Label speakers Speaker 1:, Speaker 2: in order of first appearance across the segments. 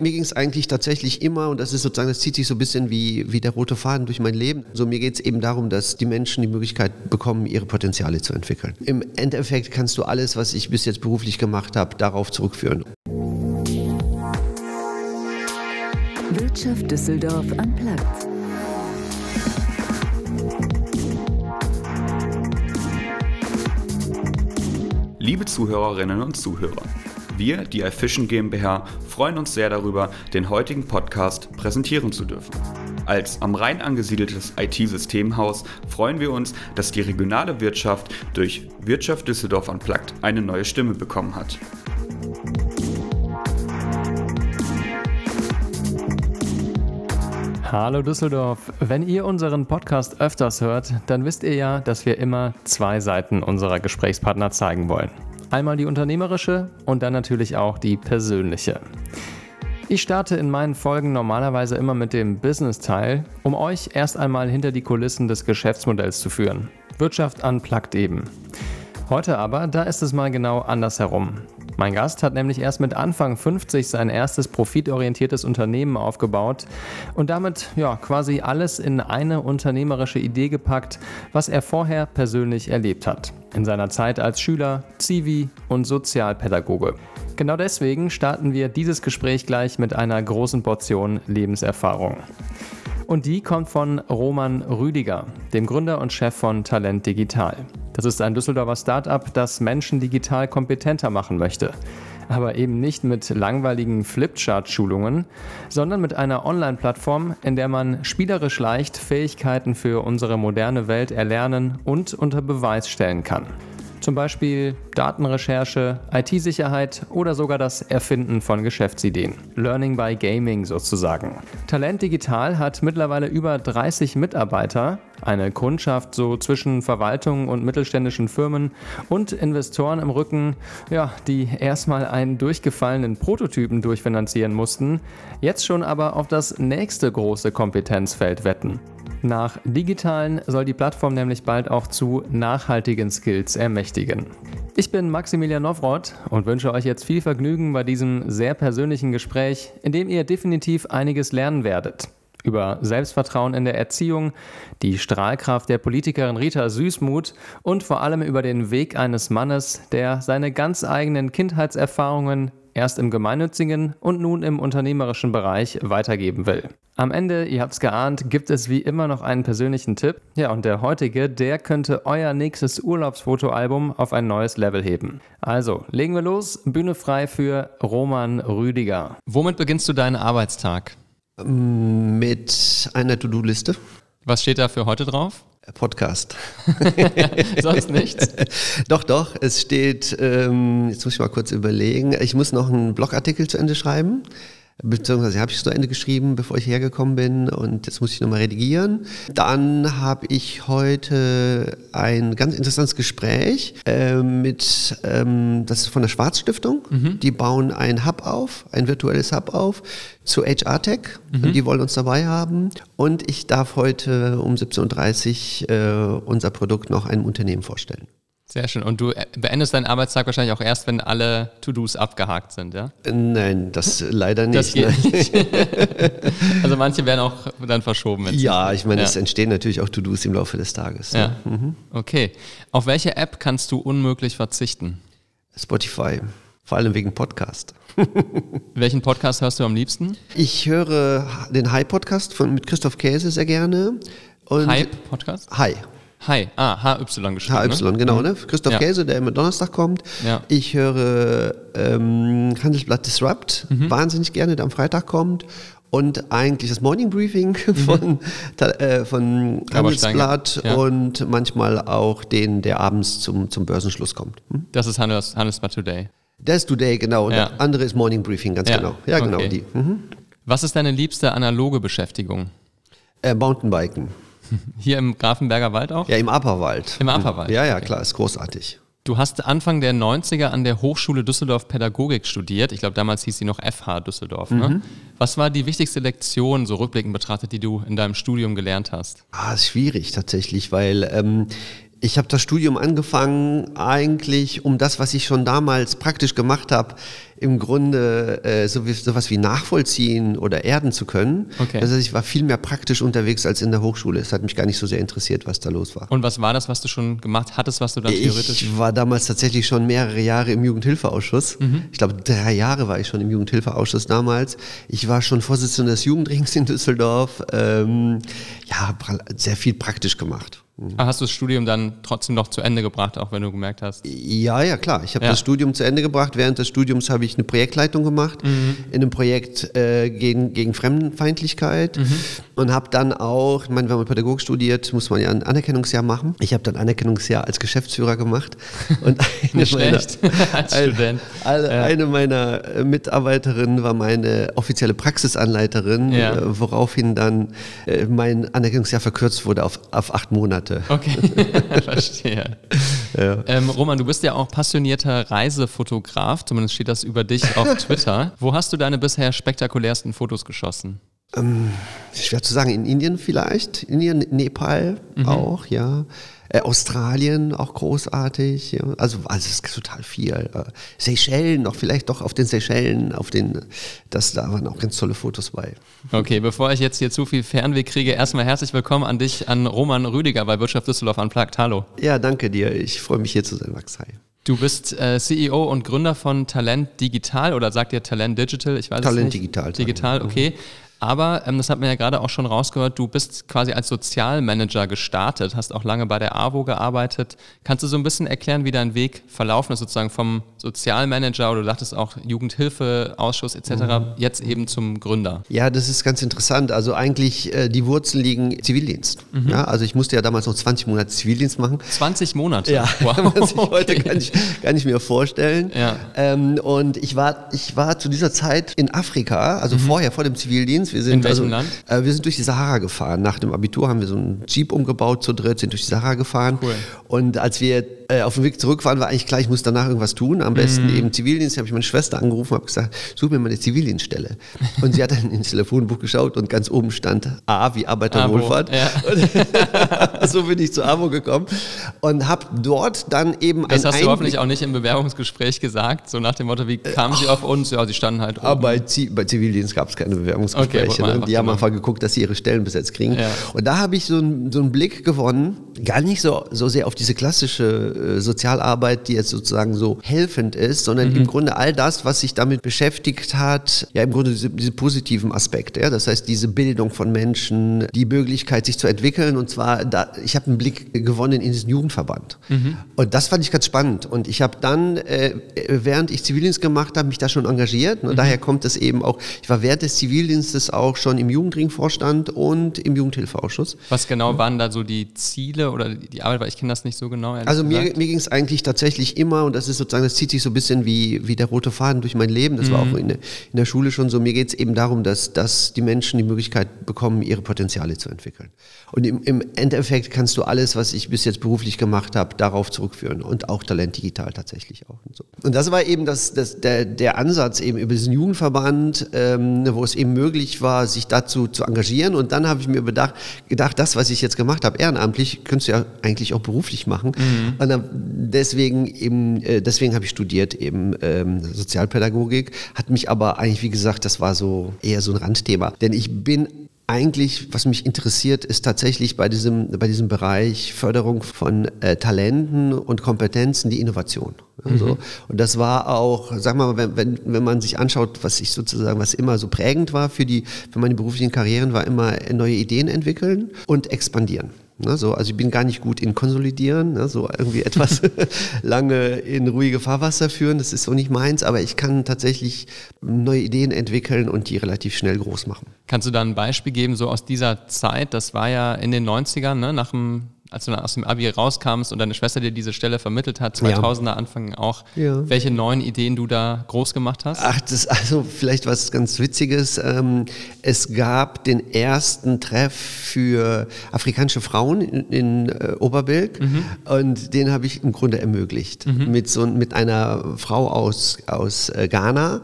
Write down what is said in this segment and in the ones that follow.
Speaker 1: Mir ging es eigentlich tatsächlich immer, und das ist sozusagen, das zieht sich so ein bisschen wie, wie der rote Faden durch mein Leben. So mir geht es eben darum, dass die Menschen die Möglichkeit bekommen, ihre Potenziale zu entwickeln. Im Endeffekt kannst du alles, was ich bis jetzt beruflich gemacht habe, darauf zurückführen.
Speaker 2: Wirtschaft Düsseldorf am Platz.
Speaker 3: Liebe Zuhörerinnen und Zuhörer, wir, die iFishing GmbH, freuen uns sehr darüber, den heutigen Podcast präsentieren zu dürfen. Als am Rhein angesiedeltes IT-Systemhaus freuen wir uns, dass die regionale Wirtschaft durch Wirtschaft Düsseldorf Unplugged eine neue Stimme bekommen hat.
Speaker 4: Hallo Düsseldorf. Wenn ihr unseren Podcast öfters hört, dann wisst ihr ja, dass wir immer zwei Seiten unserer Gesprächspartner zeigen wollen. Einmal die unternehmerische und dann natürlich auch die persönliche. Ich starte in meinen Folgen normalerweise immer mit dem Business-Teil, um euch erst einmal hinter die Kulissen des Geschäftsmodells zu führen. Wirtschaft unplugged eben. Heute aber, da ist es mal genau andersherum. Mein Gast hat nämlich erst mit Anfang 50 sein erstes profitorientiertes Unternehmen aufgebaut und damit ja quasi alles in eine unternehmerische Idee gepackt, was er vorher persönlich erlebt hat. In seiner Zeit als Schüler, Zivi und Sozialpädagoge. Genau deswegen starten wir dieses Gespräch gleich mit einer großen Portion Lebenserfahrung. Und die kommt von Roman Rüdiger, dem Gründer und Chef von Talent Digital. Das ist ein Düsseldorfer Startup, das Menschen digital kompetenter machen möchte. Aber eben nicht mit langweiligen Flipchart-Schulungen, sondern mit einer Online-Plattform, in der man spielerisch leicht Fähigkeiten für unsere moderne Welt erlernen und unter Beweis stellen kann. Zum Beispiel Datenrecherche, IT-Sicherheit oder sogar das Erfinden von Geschäftsideen. Learning by Gaming sozusagen. Talent Digital hat mittlerweile über 30 Mitarbeiter, eine Kundschaft so zwischen Verwaltung und mittelständischen Firmen und Investoren im Rücken, ja, die erstmal einen durchgefallenen Prototypen durchfinanzieren mussten, jetzt schon aber auf das nächste große Kompetenzfeld wetten. Nach digitalen soll die Plattform nämlich bald auch zu nachhaltigen Skills ermächtigen. Ich bin Maximilian Nowroth und wünsche euch jetzt viel Vergnügen bei diesem sehr persönlichen Gespräch, in dem ihr definitiv einiges lernen werdet. Über Selbstvertrauen in der Erziehung, die Strahlkraft der Politikerin Rita Süßmuth und vor allem über den Weg eines Mannes, der seine ganz eigenen Kindheitserfahrungen erst im gemeinnützigen und nun im unternehmerischen Bereich weitergeben will. Am Ende, ihr habt es geahnt, gibt es wie immer noch einen persönlichen Tipp. Ja, und der heutige, der könnte euer nächstes Urlaubsfotoalbum auf ein neues Level heben. Also, legen wir los. Bühne frei für Roman Rüdiger. Womit beginnst du deinen Arbeitstag?
Speaker 1: Mit einer To-Do-Liste.
Speaker 4: Was steht da für heute drauf?
Speaker 1: Podcast.
Speaker 4: Sonst nichts?
Speaker 1: doch, doch. Es steht, ähm, jetzt muss ich mal kurz überlegen, ich muss noch einen Blogartikel zu Ende schreiben beziehungsweise habe ich es zu Ende geschrieben, bevor ich hergekommen bin und jetzt muss ich nochmal redigieren. Dann habe ich heute ein ganz interessantes Gespräch äh, mit, ähm, das ist von der Schwarzstiftung. Mhm. Die bauen ein Hub auf, ein virtuelles Hub auf zu HR Tech. Mhm. Die wollen uns dabei haben. Und ich darf heute um 17.30 Uhr äh, unser Produkt noch einem Unternehmen vorstellen.
Speaker 4: Sehr schön. Und du beendest deinen Arbeitstag wahrscheinlich auch erst, wenn alle To-Dos abgehakt sind, ja?
Speaker 1: Nein, das leider nicht. Das
Speaker 4: geht nicht. also manche werden auch dann verschoben.
Speaker 1: Ja, ich meine, ja. es entstehen natürlich auch To-Dos im Laufe des Tages.
Speaker 4: Ja. Mhm. Okay. Auf welche App kannst du unmöglich verzichten?
Speaker 1: Spotify. Vor allem wegen Podcast.
Speaker 4: Welchen Podcast hörst du am liebsten?
Speaker 1: Ich höre den Hi-Podcast mit Christoph Käse sehr gerne.
Speaker 4: Hi-Podcast?
Speaker 1: Hi.
Speaker 4: Hi, ah, HY geschrieben.
Speaker 1: HY, ne? genau, ne? Christoph ja. Käse, der immer Donnerstag kommt. Ja. Ich höre ähm, Handelsblatt Disrupt, mhm. wahnsinnig gerne, der am Freitag kommt. Und eigentlich das Morning Briefing mhm. von, äh, von Handelsblatt ja. und manchmal auch den, der abends zum, zum Börsenschluss kommt.
Speaker 4: Hm? Das ist Handels, Handelsblatt Today.
Speaker 1: Das ist Today, genau. Und der andere ist Morning Briefing, ganz genau. Ja, genau okay. die. Mhm.
Speaker 4: Was ist deine liebste analoge Beschäftigung?
Speaker 1: Äh, Mountainbiken.
Speaker 4: Hier im Grafenberger Wald auch?
Speaker 1: Ja, im Aperwald.
Speaker 4: Im Aperwald.
Speaker 1: Ja, ja, klar, ist großartig.
Speaker 4: Du hast Anfang der 90er an der Hochschule Düsseldorf Pädagogik studiert. Ich glaube, damals hieß sie noch FH Düsseldorf. Ne? Mhm. Was war die wichtigste Lektion, so rückblickend betrachtet, die du in deinem Studium gelernt hast?
Speaker 1: Ah, ist schwierig tatsächlich, weil ähm, ich habe das Studium angefangen, eigentlich um das, was ich schon damals praktisch gemacht habe, im Grunde äh, so wie, sowas wie nachvollziehen oder erden zu können.
Speaker 4: Okay.
Speaker 1: Das heißt, ich war viel mehr praktisch unterwegs als in der Hochschule. Es hat mich gar nicht so sehr interessiert, was da los war.
Speaker 4: Und was war das, was du schon gemacht hattest, was du dann theoretisch...
Speaker 1: Ich war damals tatsächlich schon mehrere Jahre im Jugendhilfeausschuss.
Speaker 4: Mhm.
Speaker 1: Ich glaube, drei Jahre war ich schon im Jugendhilfeausschuss damals. Ich war schon Vorsitzender des Jugendrings in Düsseldorf. Ähm, ja, sehr viel praktisch gemacht.
Speaker 4: Ah, Hast du das Studium dann trotzdem noch zu Ende gebracht, auch wenn du gemerkt hast?
Speaker 1: Ja, ja, klar. Ich habe
Speaker 4: Ja.
Speaker 1: das Studium zu Ende gebracht. Während des Studiums habe ich eine Projektleitung gemacht in einem Projekt äh, gegen, gegen Fremdenfeindlichkeit und habe dann auch, ich meine, wenn man Pädagogik studiert, muss man ja ein Anerkennungsjahr machen. Ich habe dann Anerkennungsjahr als Geschäftsführer gemacht und eine
Speaker 4: Nicht
Speaker 1: meiner,
Speaker 4: als
Speaker 1: ein- alle-
Speaker 4: Ja.
Speaker 1: eine meiner äh, Mitarbeiterinnen war meine offizielle Praxisanleiterin,
Speaker 4: Ja.
Speaker 1: äh, woraufhin dann äh, mein Anerkennungsjahr verkürzt wurde auf, auf acht Monate.
Speaker 4: Okay, verstehe. Ähm, Roman, du bist ja auch passionierter Reisefotograf, zumindest steht das über dich auf Twitter. Wo hast du deine bisher spektakulärsten Fotos geschossen?
Speaker 1: Schwer zu sagen, in Indien vielleicht, Indien, Nepal
Speaker 4: Mhm.
Speaker 1: auch, ja. Äh, Australien auch großartig, ja. Also, also es ist total viel. Äh, Seychellen, auch vielleicht doch auf den Seychellen, auf den, das, da waren auch ganz tolle Fotos bei.
Speaker 4: Okay, bevor ich jetzt hier zu viel Fernweh kriege, erstmal herzlich willkommen an dich, an Roman Rüdiger bei Wirtschaft Düsseldorf Unplugged. Hallo.
Speaker 1: Ja, danke dir. Ich freue mich hier zu sein, Max. Hi.
Speaker 4: Du bist äh, CEO und Gründer von Talent Digital oder sagt ihr Talent Digital? Ich weiß es
Speaker 1: Talent
Speaker 4: nicht.
Speaker 1: Digital,
Speaker 4: Digital, okay. Aber ähm, das hat man ja gerade auch schon rausgehört, du bist quasi als Sozialmanager gestartet, hast auch lange bei der AWO gearbeitet. Kannst du so ein bisschen erklären, wie dein Weg verlaufen ist, sozusagen vom Sozialmanager oder du dachtest auch Jugendhilfeausschuss etc.,
Speaker 1: Mhm.
Speaker 4: jetzt eben zum Gründer?
Speaker 1: Ja, das ist ganz interessant. Also eigentlich, äh, die Wurzeln liegen Zivildienst.
Speaker 4: Mhm.
Speaker 1: Ja, also ich musste ja damals noch 20 Monate Zivildienst machen.
Speaker 4: 20 Monate?
Speaker 1: Ja,
Speaker 4: wow.
Speaker 1: was ich heute gar nicht, gar nicht mehr vorstellen.
Speaker 4: Ja.
Speaker 1: Ähm, und ich war, ich war zu dieser Zeit in Afrika, also vorher, vor dem Zivildienst. Wir sind.
Speaker 4: In welchem
Speaker 1: also,
Speaker 4: Land?
Speaker 1: Äh, wir sind durch die Sahara gefahren. Nach dem Abitur haben wir so einen Jeep umgebaut zu dritt, sind durch die Sahara gefahren.
Speaker 4: Cool.
Speaker 1: Und als wir äh, auf dem Weg zurück waren, war eigentlich klar, ich muss danach irgendwas tun. Am besten
Speaker 4: Mhm.
Speaker 1: eben Zivildienst. Da habe ich meine Schwester angerufen, habe gesagt, such mir mal eine Zivildienststelle. Und sie hat dann ins Telefonbuch geschaut und ganz oben stand A wie Arbeiterwohlfahrt.
Speaker 4: Ja.
Speaker 1: so bin ich zu AWO gekommen und habe dort dann eben
Speaker 4: Das hast du hoffentlich auch nicht im Bewerbungsgespräch gesagt, so nach dem Motto, wie kamen sie auf uns? Ja, sie standen halt
Speaker 1: Aber
Speaker 4: oben.
Speaker 1: bei, Zi bei Zivildienst gab es keine
Speaker 4: Okay,
Speaker 1: Bewerbungsgespräche.
Speaker 4: wollte man
Speaker 1: ne? Die haben einfach geguckt, dass sie ihre Stellen besetzt kriegen. Und da habe ich so, einen- so einen Blick gewonnen, gar nicht so, so sehr auf diese klassische äh, Sozialarbeit, die jetzt sozusagen so helfend ist, sondern
Speaker 4: Mhm.
Speaker 1: im Grunde all das, was sich damit beschäftigt hat, ja im Grunde diese, diese positiven Aspekte. Ja? Das heißt, diese Bildung von Menschen, die Möglichkeit, sich zu entwickeln. Und zwar, da, ich habe einen Blick gewonnen in diesen Jugendverband.
Speaker 4: Mhm.
Speaker 1: Und das fand ich ganz spannend. Und ich habe dann, äh, während ich Zivildienst gemacht habe, mich da schon engagiert.
Speaker 4: Mhm.
Speaker 1: Und daher kommt es eben auch, ich war während des Zivildienstes auch schon im Jugendringvorstand und im Jugendhilfeausschuss.
Speaker 4: Was genau waren da so die Ziele oder die Arbeit? Weil ich kenne das nicht so genau.
Speaker 1: Also mir,
Speaker 4: gesagt.
Speaker 1: mir ging es eigentlich tatsächlich immer, und das ist sozusagen, das zieht sich so ein bisschen wie, wie der rote Faden durch mein Leben, das war
Speaker 4: Mhm.
Speaker 1: auch in der, in der Schule schon so, mir geht es eben darum, dass, dass die Menschen die Möglichkeit bekommen, ihre Potenziale zu entwickeln. Und im, im Endeffekt kannst du alles, was ich bis jetzt beruflich gemacht habe, darauf zurückführen und auch Talent digital tatsächlich auch. Und, so. und das war eben das, das, der, der Ansatz eben über diesen Jugendverband, ähm, wo es eben möglich war, sich dazu zu engagieren. Und dann habe ich mir bedacht, gedacht, das, was ich jetzt gemacht habe, ehrenamtlich, könntest du ja eigentlich auch beruflich machen. Und dann deswegen eben, äh, deswegen habe ich studiert eben ähm, Sozialpädagogik, hat mich aber eigentlich, wie gesagt, das war so eher so ein Randthema. Denn ich bin eigentlich, was mich interessiert, ist tatsächlich bei diesem, bei diesem Bereich Förderung von äh, Talenten und Kompetenzen die Innovation. Also, Und das war auch, sag mal, wenn, wenn, wenn man sich anschaut, was ich sozusagen, was immer so prägend war für die, für meine beruflichen Karrieren, war immer neue Ideen entwickeln und expandieren. Ne, so, also ich bin gar nicht gut in Konsolidieren, ne, so irgendwie etwas lange in ruhige Fahrwasser führen, das ist so nicht meins, aber ich kann tatsächlich neue Ideen entwickeln und die relativ schnell groß machen.
Speaker 4: Kannst du da ein Beispiel geben, so aus dieser Zeit, das war ja in den 90ern, ne, nach dem, als du dann aus dem Abi rauskamst und deine Schwester dir diese Stelle vermittelt hat, 2000er Anfang auch,
Speaker 1: Ja.
Speaker 4: welche neuen Ideen du da groß gemacht hast?
Speaker 1: Ach, das ist also vielleicht was ganz Witziges. Ähm, es gab den ersten Treff für afrikanische Frauen in, äh, Oberbilk und den habe ich im Grunde ermöglicht. Mit, so, mit einer Frau aus, aus äh, Ghana.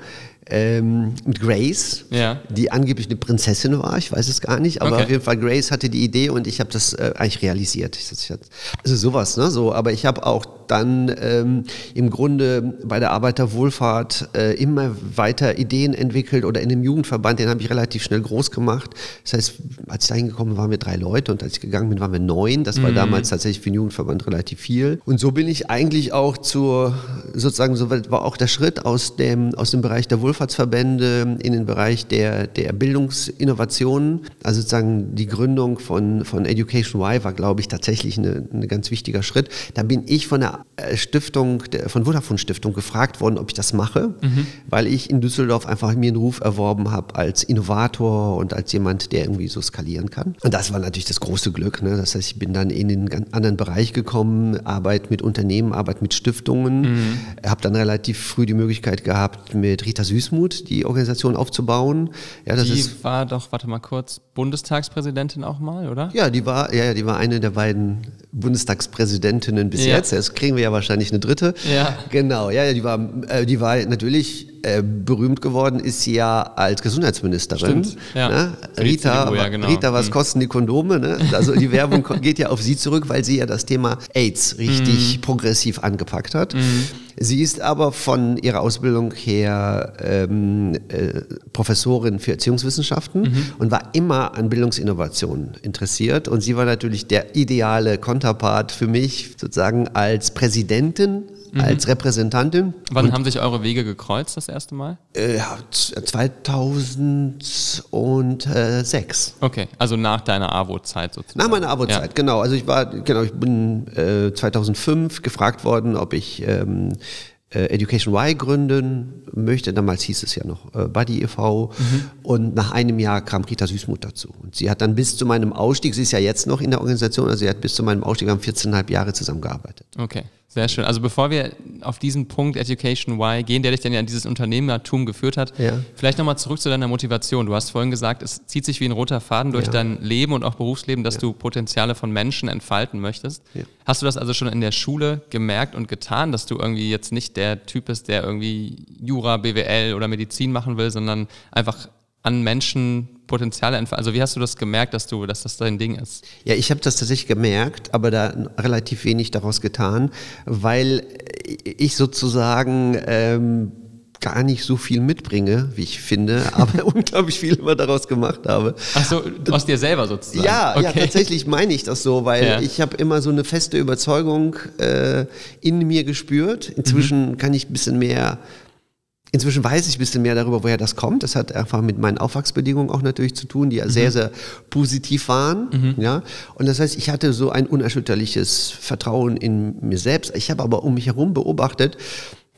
Speaker 1: Ähm, mit Grace,
Speaker 4: Ja.
Speaker 1: die angeblich eine Prinzessin war, ich weiß es gar nicht, aber
Speaker 4: Okay.
Speaker 1: auf jeden Fall Grace hatte die Idee und ich habe das äh, eigentlich realisiert. Also sowas, ne? So, aber ich habe auch dann ähm, im Grunde bei der Arbeiterwohlfahrt äh, immer weiter Ideen entwickelt oder in dem Jugendverband, den habe ich relativ schnell groß gemacht. Das heißt, als ich da hingekommen bin, waren wir drei Leute und als ich gegangen bin, waren wir neun. Das war damals tatsächlich für den Jugendverband relativ viel. Und so bin ich eigentlich auch zur, sozusagen, so war auch der Schritt aus dem, aus dem Bereich der Wohlfahrtsverbände in den Bereich der, der Bildungsinnovationen. Also sozusagen die Gründung von, von Education Y war, glaube ich, tatsächlich ein eine ganz wichtiger Schritt. Da bin ich von der äh, Stiftung, der, von Vodafone Stiftung gefragt worden, ob ich das mache, weil ich in Düsseldorf einfach mir einen Ruf erworben habe als Innovator und als jemand, der irgendwie so skalieren kann. Und das war natürlich das große Glück. Ne? Das heißt, ich bin dann in den ganz anderen Bereich gekommen, Arbeit mit Unternehmen, Arbeit mit Stiftungen, habe dann relativ früh die Möglichkeit gehabt, mit Rita Süßmuth die Organisation aufzubauen. Ja, das
Speaker 4: Die
Speaker 1: ist
Speaker 4: war doch, warte mal kurz, Bundestagspräsidentin auch mal, oder?
Speaker 1: ja, die war, ja, die war eine der beiden Bundestagspräsidentinnen bis
Speaker 4: Ja.
Speaker 1: jetzt. Jetzt kriegen wir ja wahrscheinlich eine dritte.
Speaker 4: Ja.
Speaker 1: Genau, ja, ja, die war, äh, die war natürlich äh, berühmt geworden, ist sie ja als Gesundheitsministerin.
Speaker 4: Stimmt, ja.
Speaker 1: Ne? Rita,
Speaker 4: CDU, ja, genau.
Speaker 1: Rita, was
Speaker 4: Mhm.
Speaker 1: kosten die Kondome? Ne? Also die Werbung geht ja auf sie zurück, weil sie ja das Thema AIDS
Speaker 4: Mhm.
Speaker 1: richtig progressiv angepackt hat. Sie ist aber von ihrer Ausbildung her ähm, äh, Professorin für Erziehungswissenschaften
Speaker 4: Mhm.
Speaker 1: und war immer an Bildungsinnovationen interessiert. Und sie war natürlich der ideale Konterpart für mich, sozusagen als Präsidentin,
Speaker 4: Mhm.
Speaker 1: als Repräsentantin.
Speaker 4: Wann haben sich eure Wege gekreuzt das erste Mal?
Speaker 1: Äh, ja, z- 2006.
Speaker 4: Okay, also nach deiner AWO-Zeit sozusagen.
Speaker 1: Nach meiner Abo-Zeit,
Speaker 4: Ja.
Speaker 1: genau. Also ich war, genau, ich bin äh, 2005 gefragt worden, ob ich ähm, äh, Education Y gründen möchte. Damals hieß es ja noch äh, Buddy e.V. Und nach einem Jahr kam Rita Süßmuth dazu. Und sie hat dann bis zu meinem Ausstieg, sie ist ja jetzt noch in der Organisation, also sie hat bis zu meinem Ausstieg, wir haben 14,5 Jahre zusammengearbeitet.
Speaker 4: Okay, sehr schön. Also bevor wir auf diesen Punkt Education Y gehen, der dich dann ja in dieses Unternehmertum geführt hat,
Speaker 1: Ja.
Speaker 4: vielleicht nochmal zurück zu deiner Motivation. Du hast vorhin gesagt, es zieht sich wie ein roter Faden durch
Speaker 1: Ja.
Speaker 4: dein Leben und auch Berufsleben, dass du Potenziale von Menschen entfalten möchtest.
Speaker 1: Ja.
Speaker 4: Hast du das also schon in der Schule gemerkt und getan, dass du irgendwie jetzt nicht der Typ bist, der irgendwie Jura, BWL oder Medizin machen will, sondern einfach an Menschen Potenziale entfalten? Also wie hast du das gemerkt, dass du, dass das dein Ding ist?
Speaker 1: Ja, ich habe das tatsächlich gemerkt, aber da relativ wenig daraus getan, weil ich sozusagen ähm, gar nicht so viel mitbringe, wie ich finde, aber unglaublich viel immer daraus gemacht habe.
Speaker 4: Ach so, aus dir selber sozusagen.
Speaker 1: Ja, ja,
Speaker 4: Okay.
Speaker 1: tatsächlich meine ich das so, weil
Speaker 4: Ja.
Speaker 1: ich habe immer so eine feste Überzeugung äh, in mir gespürt. Inzwischen
Speaker 4: Mhm.
Speaker 1: kann ich ein bisschen mehr, inzwischen weiß ich ein bisschen mehr darüber, woher das kommt. Das hat einfach mit meinen Aufwachsbedingungen auch natürlich zu tun, die ja
Speaker 4: Mhm.
Speaker 1: sehr, sehr positiv waren. Ja? Und das heißt, ich hatte so ein unerschütterliches Vertrauen in mir selbst. Ich habe aber um mich herum beobachtet,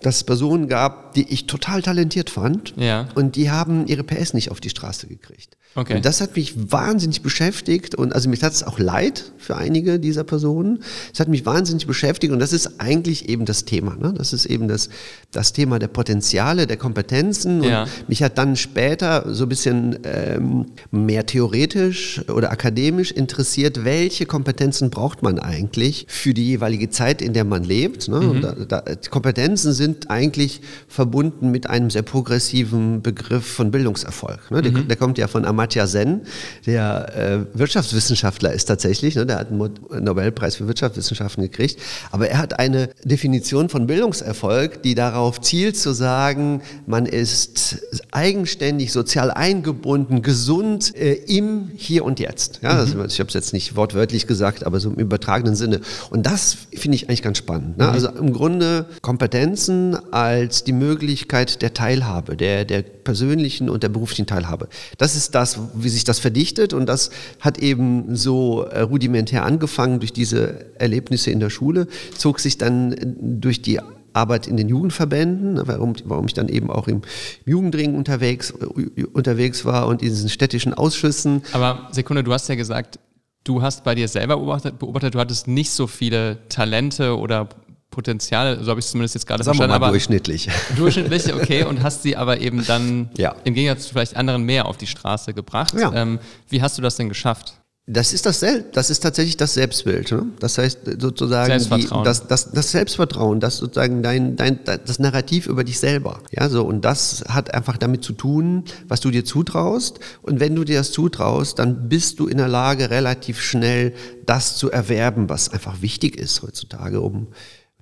Speaker 1: dass es Personen gab, die ich total talentiert fand.
Speaker 4: Ja.
Speaker 1: Und die haben ihre PS nicht auf die Straße gekriegt.
Speaker 4: Okay.
Speaker 1: Und das hat mich wahnsinnig beschäftigt und also mich hat es auch leid für einige dieser Personen. Es hat mich wahnsinnig beschäftigt und das ist eigentlich eben das Thema. Ne? Das ist eben das, das Thema der Potenziale, der Kompetenzen. Und
Speaker 4: Ja.
Speaker 1: mich hat dann später so ein bisschen ähm, mehr theoretisch oder akademisch interessiert, welche Kompetenzen braucht man eigentlich für die jeweilige Zeit, in der man lebt. Ne? Und da, da, Kompetenzen sind eigentlich verbunden mit einem sehr progressiven Begriff von Bildungserfolg. Ne? Der, der kommt ja von Amartya Sen, der äh, Wirtschaftswissenschaftler ist tatsächlich. Ne? Der hat einen Nobelpreis für Wirtschaftswissenschaften gekriegt. Aber er hat eine Definition von Bildungserfolg, die darauf zielt zu sagen, man ist eigenständig, sozial eingebunden, gesund äh, im Hier und Jetzt. Ja, also ich habe es jetzt nicht wortwörtlich gesagt, aber so im übertragenen Sinne. Und das finde ich eigentlich ganz spannend. Ne? Also im Grunde Kompetenzen als die Möglichkeit der Teilhabe, der, der persönlichen und der beruflichen Teilhabe. Das ist das, wie sich das verdichtet und das hat eben so äh, rudimentär angefangen durch diese Erlebnisse in der Schule, zog sich dann durch die Arbeit in den Jugendverbänden, warum, warum ich dann eben auch im Jugendring unterwegs, äh, unterwegs war und in diesen städtischen Ausschüssen.
Speaker 4: Aber Sekunde, du hast ja gesagt, du hast bei dir selber beobachtet, beobachtet du hattest nicht so viele Talente oder Potenziale, so habe ich es zumindest jetzt gerade
Speaker 1: Sagen
Speaker 4: verstanden, aber
Speaker 1: durchschnittlich.
Speaker 4: durchschnittlich, okay, und hast sie aber eben dann
Speaker 1: Ja.
Speaker 4: im Gegensatz zu vielleicht anderen mehr auf die Straße gebracht.
Speaker 1: Ja.
Speaker 4: Ähm, wie hast du das denn geschafft?
Speaker 1: Das ist das Selbst, das ist tatsächlich das Selbstbild. Ne? Das heißt sozusagen
Speaker 4: Selbstvertrauen.
Speaker 1: Die, das, das, das Selbstvertrauen, das sozusagen dein, dein, das Narrativ über dich selber. Ja, so und das hat einfach damit zu tun, was du dir zutraust. Und wenn du dir das zutraust, dann bist du in der Lage, relativ schnell das zu erwerben, was einfach wichtig ist heutzutage, um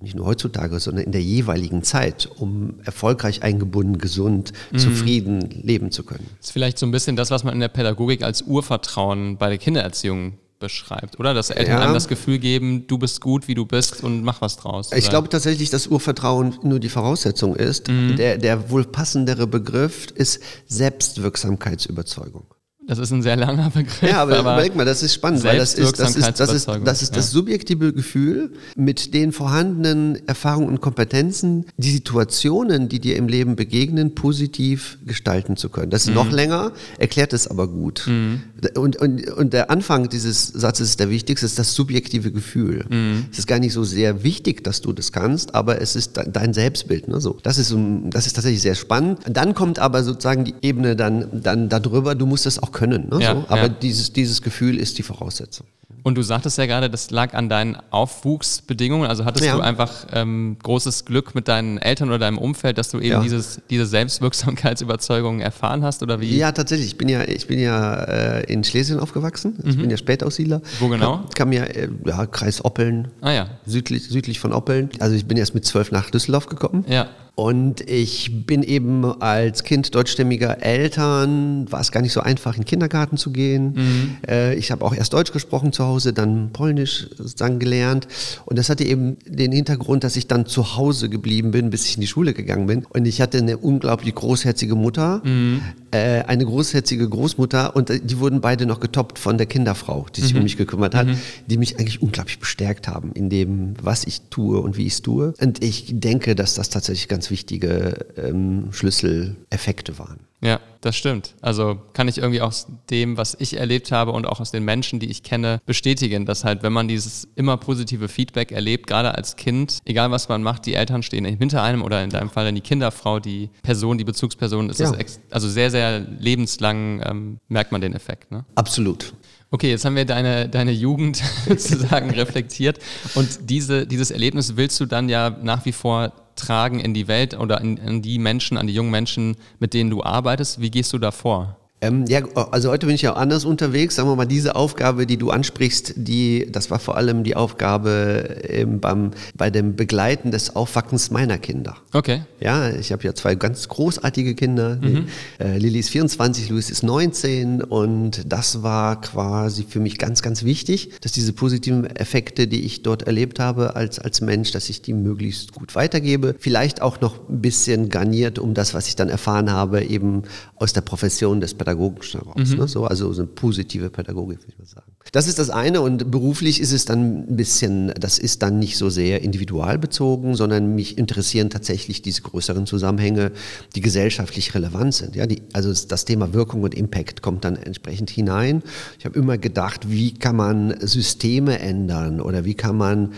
Speaker 1: nicht nur heutzutage, sondern in der jeweiligen Zeit, um erfolgreich eingebunden, gesund, mhm. zufrieden leben zu können.
Speaker 4: Das ist vielleicht so ein bisschen das, was man in der Pädagogik als Urvertrauen bei der Kindererziehung beschreibt, oder? Dass Eltern ja. einem das Gefühl geben, du bist gut, wie du bist und mach was draus.
Speaker 1: Oder? Ich glaube tatsächlich, dass Urvertrauen nur die Voraussetzung ist. Mhm. Der, der wohl passendere Begriff ist Selbstwirksamkeitsüberzeugung.
Speaker 4: Das ist ein sehr langer Begriff.
Speaker 1: Ja, aber, aber überleg mal, das ist spannend, weil das ist das, ist, das, ist, das, ist das subjektive Gefühl, mit den vorhandenen Erfahrungen und Kompetenzen, die Situationen, die dir im Leben begegnen, positiv gestalten zu können. Das ist mhm. noch länger, erklärt es aber gut. Mhm. Und, und, und der Anfang dieses Satzes ist der wichtigste, ist das subjektive Gefühl. Mhm. Es ist gar nicht so sehr wichtig, dass du das kannst, aber es ist dein Selbstbild. Ne? So, das, ist, das ist tatsächlich sehr spannend. Dann kommt aber sozusagen die Ebene dann, dann darüber, du musst es auch können. Ne? Ja, so. Aber dieses, dieses Gefühl ist die Voraussetzung.
Speaker 4: Und du sagtest ja gerade, das lag an deinen Aufwuchsbedingungen. Also hattest ja. du einfach ähm, großes Glück mit deinen Eltern oder deinem Umfeld, dass du eben ja. dieses, diese Selbstwirksamkeitsüberzeugung erfahren hast oder wie?
Speaker 1: Ja, tatsächlich. Ich bin ja, ich bin ja äh, in Schlesien aufgewachsen. Ich mhm. bin ja Spätaussiedler.
Speaker 4: Wo genau?
Speaker 1: Kam, kam ja, äh, ja, Kreis Oppeln.
Speaker 4: Ah ja.
Speaker 1: Südlich, südlich von Oppeln. Also ich bin erst mit zwölf nach Düsseldorf gekommen.
Speaker 4: Ja.
Speaker 1: Und ich bin eben als Kind deutschstämmiger Eltern, war es gar nicht so einfach, in den Kindergarten zu gehen. Mhm. Äh, ich habe auch erst Deutsch gesprochen zu Hause, dann Polnisch dann gelernt. Und das hatte eben den Hintergrund, dass ich dann zu Hause geblieben bin, bis ich in die Schule gegangen bin. Und ich hatte eine unglaublich großherzige Mutter, mhm. Äh, eine großherzige Großmutter und die wurden beide noch getoppt von der Kinderfrau, die sich mhm. um mich gekümmert hat, mhm. die mich eigentlich unglaublich bestärkt haben in dem, was ich tue und wie ich es tue. Und ich denke, dass das tatsächlich ganz ganz wichtige ähm, Schlüsseleffekte waren.
Speaker 4: Ja, das stimmt. Also kann ich irgendwie aus dem, was ich erlebt habe und auch aus den Menschen, die ich kenne, bestätigen, dass halt, wenn man dieses immer positive Feedback erlebt, gerade als Kind, egal was man macht, die Eltern stehen hinter einem oder in deinem Fall dann die Kinderfrau, die Person, die Bezugsperson, ist ja. das also sehr, sehr lebenslang ähm, merkt man den Effekt. Ne?
Speaker 1: Absolut.
Speaker 4: Okay, jetzt haben wir deine, deine Jugend sozusagen reflektiert und diese, dieses Erlebnis willst du dann ja nach wie vor tragen in die Welt oder in, in die Menschen, an die jungen Menschen, mit denen du arbeitest? Wie gehst du da vor?
Speaker 1: Ähm, ja, also heute bin ich ja auch anders unterwegs. Sagen wir mal, diese Aufgabe, die du ansprichst, die, das war vor allem die Aufgabe ähm, beim, bei dem Begleiten des Aufwachsens meiner Kinder.
Speaker 4: Okay.
Speaker 1: Ja, ich habe ja zwei ganz großartige Kinder. Mhm. Äh, Lilly ist 24, Luis ist 19 und das war quasi für mich ganz, ganz wichtig, dass diese positiven Effekte, die ich dort erlebt habe als, als Mensch, dass ich die möglichst gut weitergebe. Vielleicht auch noch ein bisschen garniert um das, was ich dann erfahren habe, eben aus der Profession des Pädagogen pädagogischen heraus. Mhm. Ne? So, also so eine positive Pädagogik, würde ich mal sagen. Das ist das eine und beruflich ist es dann ein bisschen, das ist dann nicht so sehr individualbezogen, sondern mich interessieren tatsächlich diese größeren Zusammenhänge, die gesellschaftlich relevant sind. Ja, die, also das Thema Wirkung und Impact kommt dann entsprechend hinein. Ich habe immer gedacht, wie kann man Systeme ändern oder wie kann man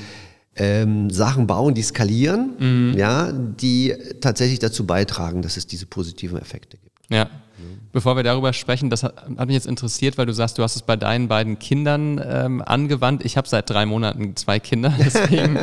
Speaker 1: ähm, Sachen bauen, die skalieren, mhm. ja, die tatsächlich dazu beitragen, dass es diese positiven Effekte gibt.
Speaker 4: Ja, Bevor wir darüber sprechen, das hat, hat, mich jetzt interessiert, weil du sagst, du hast es bei deinen beiden Kindern ähm, angewandt. Ich habe seit drei Monaten zwei Kinder, deswegen.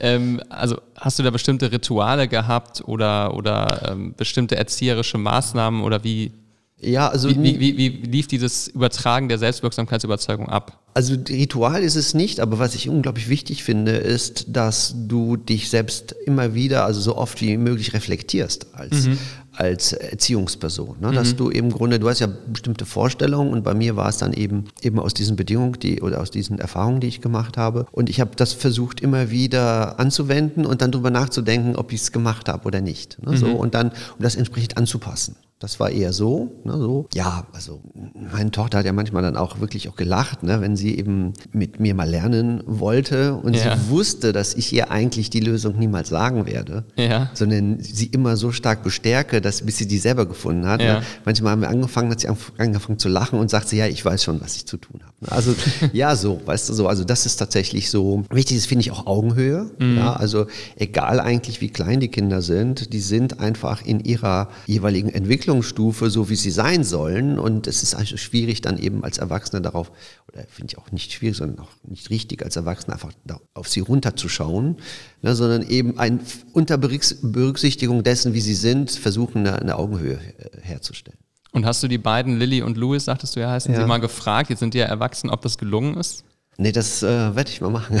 Speaker 4: ähm, also hast du da bestimmte Rituale gehabt oder, oder ähm, bestimmte erzieherische Maßnahmen oder wie?
Speaker 1: Ja, also
Speaker 4: wie, wie, wie, wie lief dieses Übertragen der Selbstwirksamkeitsüberzeugung ab?
Speaker 1: Also Ritual ist es nicht, aber was ich unglaublich wichtig finde, ist, dass du dich selbst immer wieder, also so oft wie möglich reflektierst als, mhm als Erziehungsperson. Ne? Dass mhm. du im Grunde, du hast ja bestimmte Vorstellungen und bei mir war es dann eben eben aus diesen Bedingungen, die oder aus diesen Erfahrungen, die ich gemacht habe. Und ich habe das versucht immer wieder anzuwenden und dann darüber nachzudenken, ob ich es gemacht habe oder nicht. Ne? Mhm. So und dann um das entsprechend anzupassen. Das war eher so, ne, so. Ja, also meine Tochter hat ja manchmal dann auch wirklich auch gelacht, ne, wenn sie eben mit mir mal lernen wollte und ja. sie wusste, dass ich ihr eigentlich die Lösung niemals sagen werde,
Speaker 4: ja.
Speaker 1: sondern sie immer so stark bestärke, dass bis sie die selber gefunden hat. Ne. Ja. Ne. Manchmal haben wir angefangen, hat sie angefangen zu lachen und sagt sie, ja, ich weiß schon, was ich zu tun habe. Ne. Also ja, so, weißt du so. Also das ist tatsächlich so wichtig. Das finde ich auch Augenhöhe. Mhm. Ja, also egal eigentlich, wie klein die Kinder sind, die sind einfach in ihrer jeweiligen Entwicklung Entwicklungsstufe, so wie sie sein sollen. Und es ist also schwierig, dann eben als Erwachsener darauf, oder finde ich auch nicht schwierig, sondern auch nicht richtig als Erwachsener einfach auf sie runterzuschauen, ne, sondern eben ein, unter Berücksichtigung dessen, wie sie sind, versuchen, eine, eine Augenhöhe äh, herzustellen.
Speaker 4: Und hast du die beiden, Lilly und Louis, sagtest du ja, heißen ja. sie mal gefragt, jetzt sind die ja erwachsen, ob das gelungen ist?
Speaker 1: Nee, das äh, werde ich mal machen.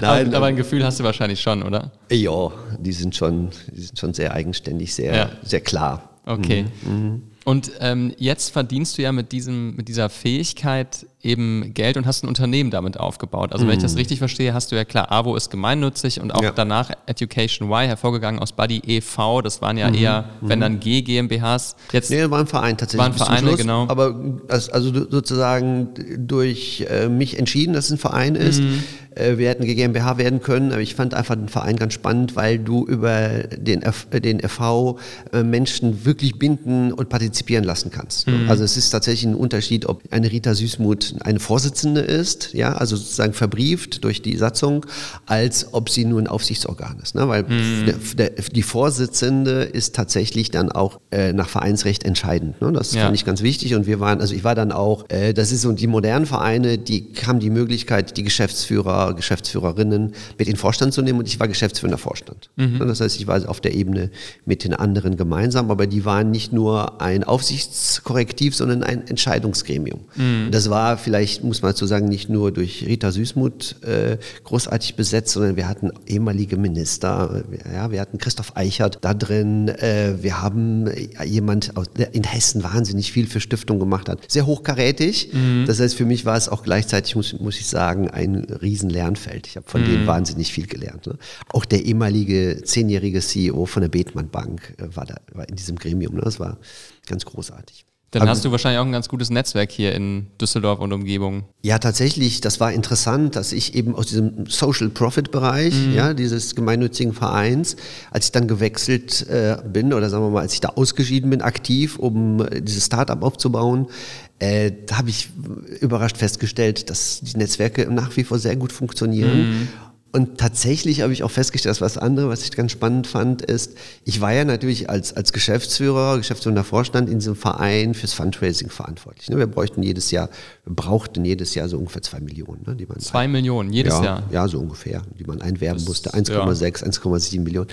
Speaker 4: Nein, aber, ein Gefühl hast du wahrscheinlich schon, oder?
Speaker 1: Ja, die sind schon, die sind schon sehr eigenständig, sehr, ja. sehr klar.
Speaker 4: Okay. Mhm. mhm. Und ähm, jetzt verdienst du ja mit, diesem, mit dieser Fähigkeit eben Geld und hast ein Unternehmen damit aufgebaut. Also wenn ich das mhm. richtig verstehe, hast du ja klar, AWO ist gemeinnützig und auch ja. danach Education Y hervorgegangen aus Buddy e.V. Das waren ja mhm. eher, wenn dann G GmbHs.
Speaker 1: Jetzt nee, war ein Verein tatsächlich.
Speaker 4: Waren Vereine, Schluss, genau.
Speaker 1: Aber also sozusagen durch äh, mich entschieden, dass es ein Verein ist. Mhm. Äh, wir hätten GmbH werden können, aber ich fand einfach den Verein ganz spannend, weil du über den, F, äh, den FV äh, Menschen wirklich binden und partizipieren lassen kannst. Mhm. Also es ist tatsächlich ein Unterschied, ob eine Rita Süßmuth eine Vorsitzende ist, ja, also sozusagen verbrieft durch die Satzung, als ob sie nur ein Aufsichtsorgan ist. Ne? Weil mhm. der, der, die Vorsitzende ist tatsächlich dann auch äh, nach Vereinsrecht entscheidend. Ne? Das ja. fand ich ganz wichtig und wir waren, also ich war dann auch, äh, das ist so die modernen Vereine, die haben die Möglichkeit, die Geschäftsführer Geschäftsführerinnen mit in den Vorstand zu nehmen und ich war geschäftsführender Vorstand. Mhm. Das heißt, ich war auf der Ebene mit den anderen gemeinsam, aber die waren nicht nur ein Aufsichtskorrektiv, sondern ein Entscheidungsgremium. Mhm. Das war vielleicht, muss man dazu sagen, nicht nur durch Rita Süßmuth äh, großartig besetzt, sondern wir hatten ehemalige Minister, ja, wir hatten Christoph Eichert da drin, äh, wir haben jemand, der in Hessen wahnsinnig viel für Stiftung gemacht hat, sehr hochkarätig. Mhm. Das heißt, für mich war es auch gleichzeitig, muss, muss ich sagen, ein riesen Lernfeld. Ich habe von mhm. denen wahnsinnig viel gelernt. Ne? Auch der ehemalige zehnjährige CEO von der Bethmann Bank äh, war, da, war in diesem Gremium. Ne? Das war ganz großartig.
Speaker 4: Dann hast du wahrscheinlich auch ein ganz gutes Netzwerk hier in Düsseldorf und Umgebung.
Speaker 1: Ja, tatsächlich. Das war interessant, dass ich eben aus diesem Social Profit Bereich, mhm. ja, dieses gemeinnützigen Vereins, als ich dann gewechselt äh, bin oder sagen wir mal, als ich da ausgeschieden bin, aktiv, um äh, dieses Startup aufzubauen, äh, da habe ich überrascht festgestellt, dass die Netzwerke nach wie vor sehr gut funktionieren. Mhm. Und tatsächlich habe ich auch festgestellt, dass was andere, was ich ganz spannend fand, ist, ich war ja natürlich als, als Geschäftsführer, geschäftsführender Vorstand in diesem Verein fürs Fundraising verantwortlich. Ne? Wir bräuchten jedes Jahr, wir brauchten jedes Jahr so ungefähr zwei Millionen. Ne?
Speaker 4: Die man zwei Millionen jedes
Speaker 1: ja,
Speaker 4: Jahr?
Speaker 1: Ja, so ungefähr, die man einwerben das, musste. 1,6, ja. 1,7 Millionen.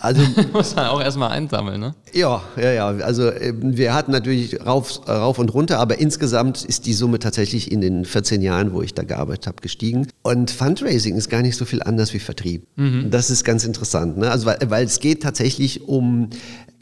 Speaker 4: Also muss man auch erstmal einsammeln, ne?
Speaker 1: Ja, ja, ja. Also ähm, wir hatten natürlich rauf, rauf und runter, aber insgesamt ist die Summe tatsächlich in den 14 Jahren, wo ich da gearbeitet habe, gestiegen. Und Fundraising ist gar nicht so viel anders wie Vertrieb. Mhm. Das ist ganz interessant. Ne? Also weil, weil es geht tatsächlich um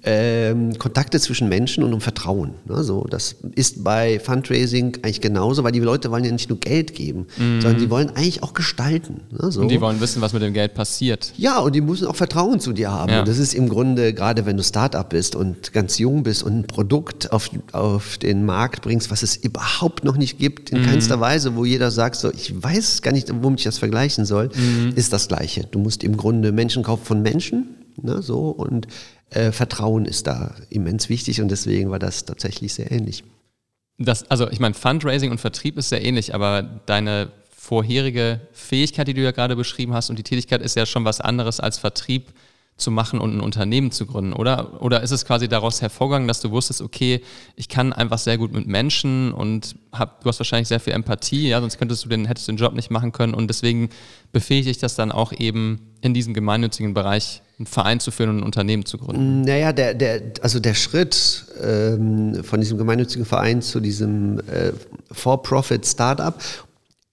Speaker 1: ähm, Kontakte zwischen Menschen und um Vertrauen. Ne? So, das ist bei Fundraising eigentlich genauso, weil die Leute wollen ja nicht nur Geld geben, mhm. sondern die wollen eigentlich auch gestalten.
Speaker 4: Ne? So. Und die wollen wissen, was mit dem Geld passiert.
Speaker 1: Ja, und die müssen auch Vertrauen zu dir haben. Ja. Und das ist im Grunde, gerade wenn du Startup bist und ganz jung bist und ein Produkt auf, auf den Markt bringst, was es überhaupt noch nicht gibt, in mhm. keinster Weise, wo jeder sagt, so, ich weiß gar nicht, womit ich das vergleichen soll, mhm. ist das Gleiche. Du musst im Grunde Menschen kaufen von Menschen, ne, so, und äh, Vertrauen ist da immens wichtig und deswegen war das tatsächlich sehr ähnlich.
Speaker 4: Das, also ich meine, Fundraising und Vertrieb ist sehr ähnlich, aber deine vorherige Fähigkeit, die du ja gerade beschrieben hast und die Tätigkeit ist ja schon was anderes als Vertrieb zu machen und ein Unternehmen zu gründen, oder? Oder ist es quasi daraus hervorgegangen, dass du wusstest, okay, ich kann einfach sehr gut mit Menschen und hab, du hast wahrscheinlich sehr viel Empathie, ja, sonst könntest du den, hättest du den Job nicht machen können und deswegen befähigt dich das dann auch eben in diesem gemeinnützigen Bereich einen Verein zu führen und ein Unternehmen zu gründen?
Speaker 1: Naja, der, der, also der Schritt ähm, von diesem gemeinnützigen Verein zu diesem äh, For-Profit-Startup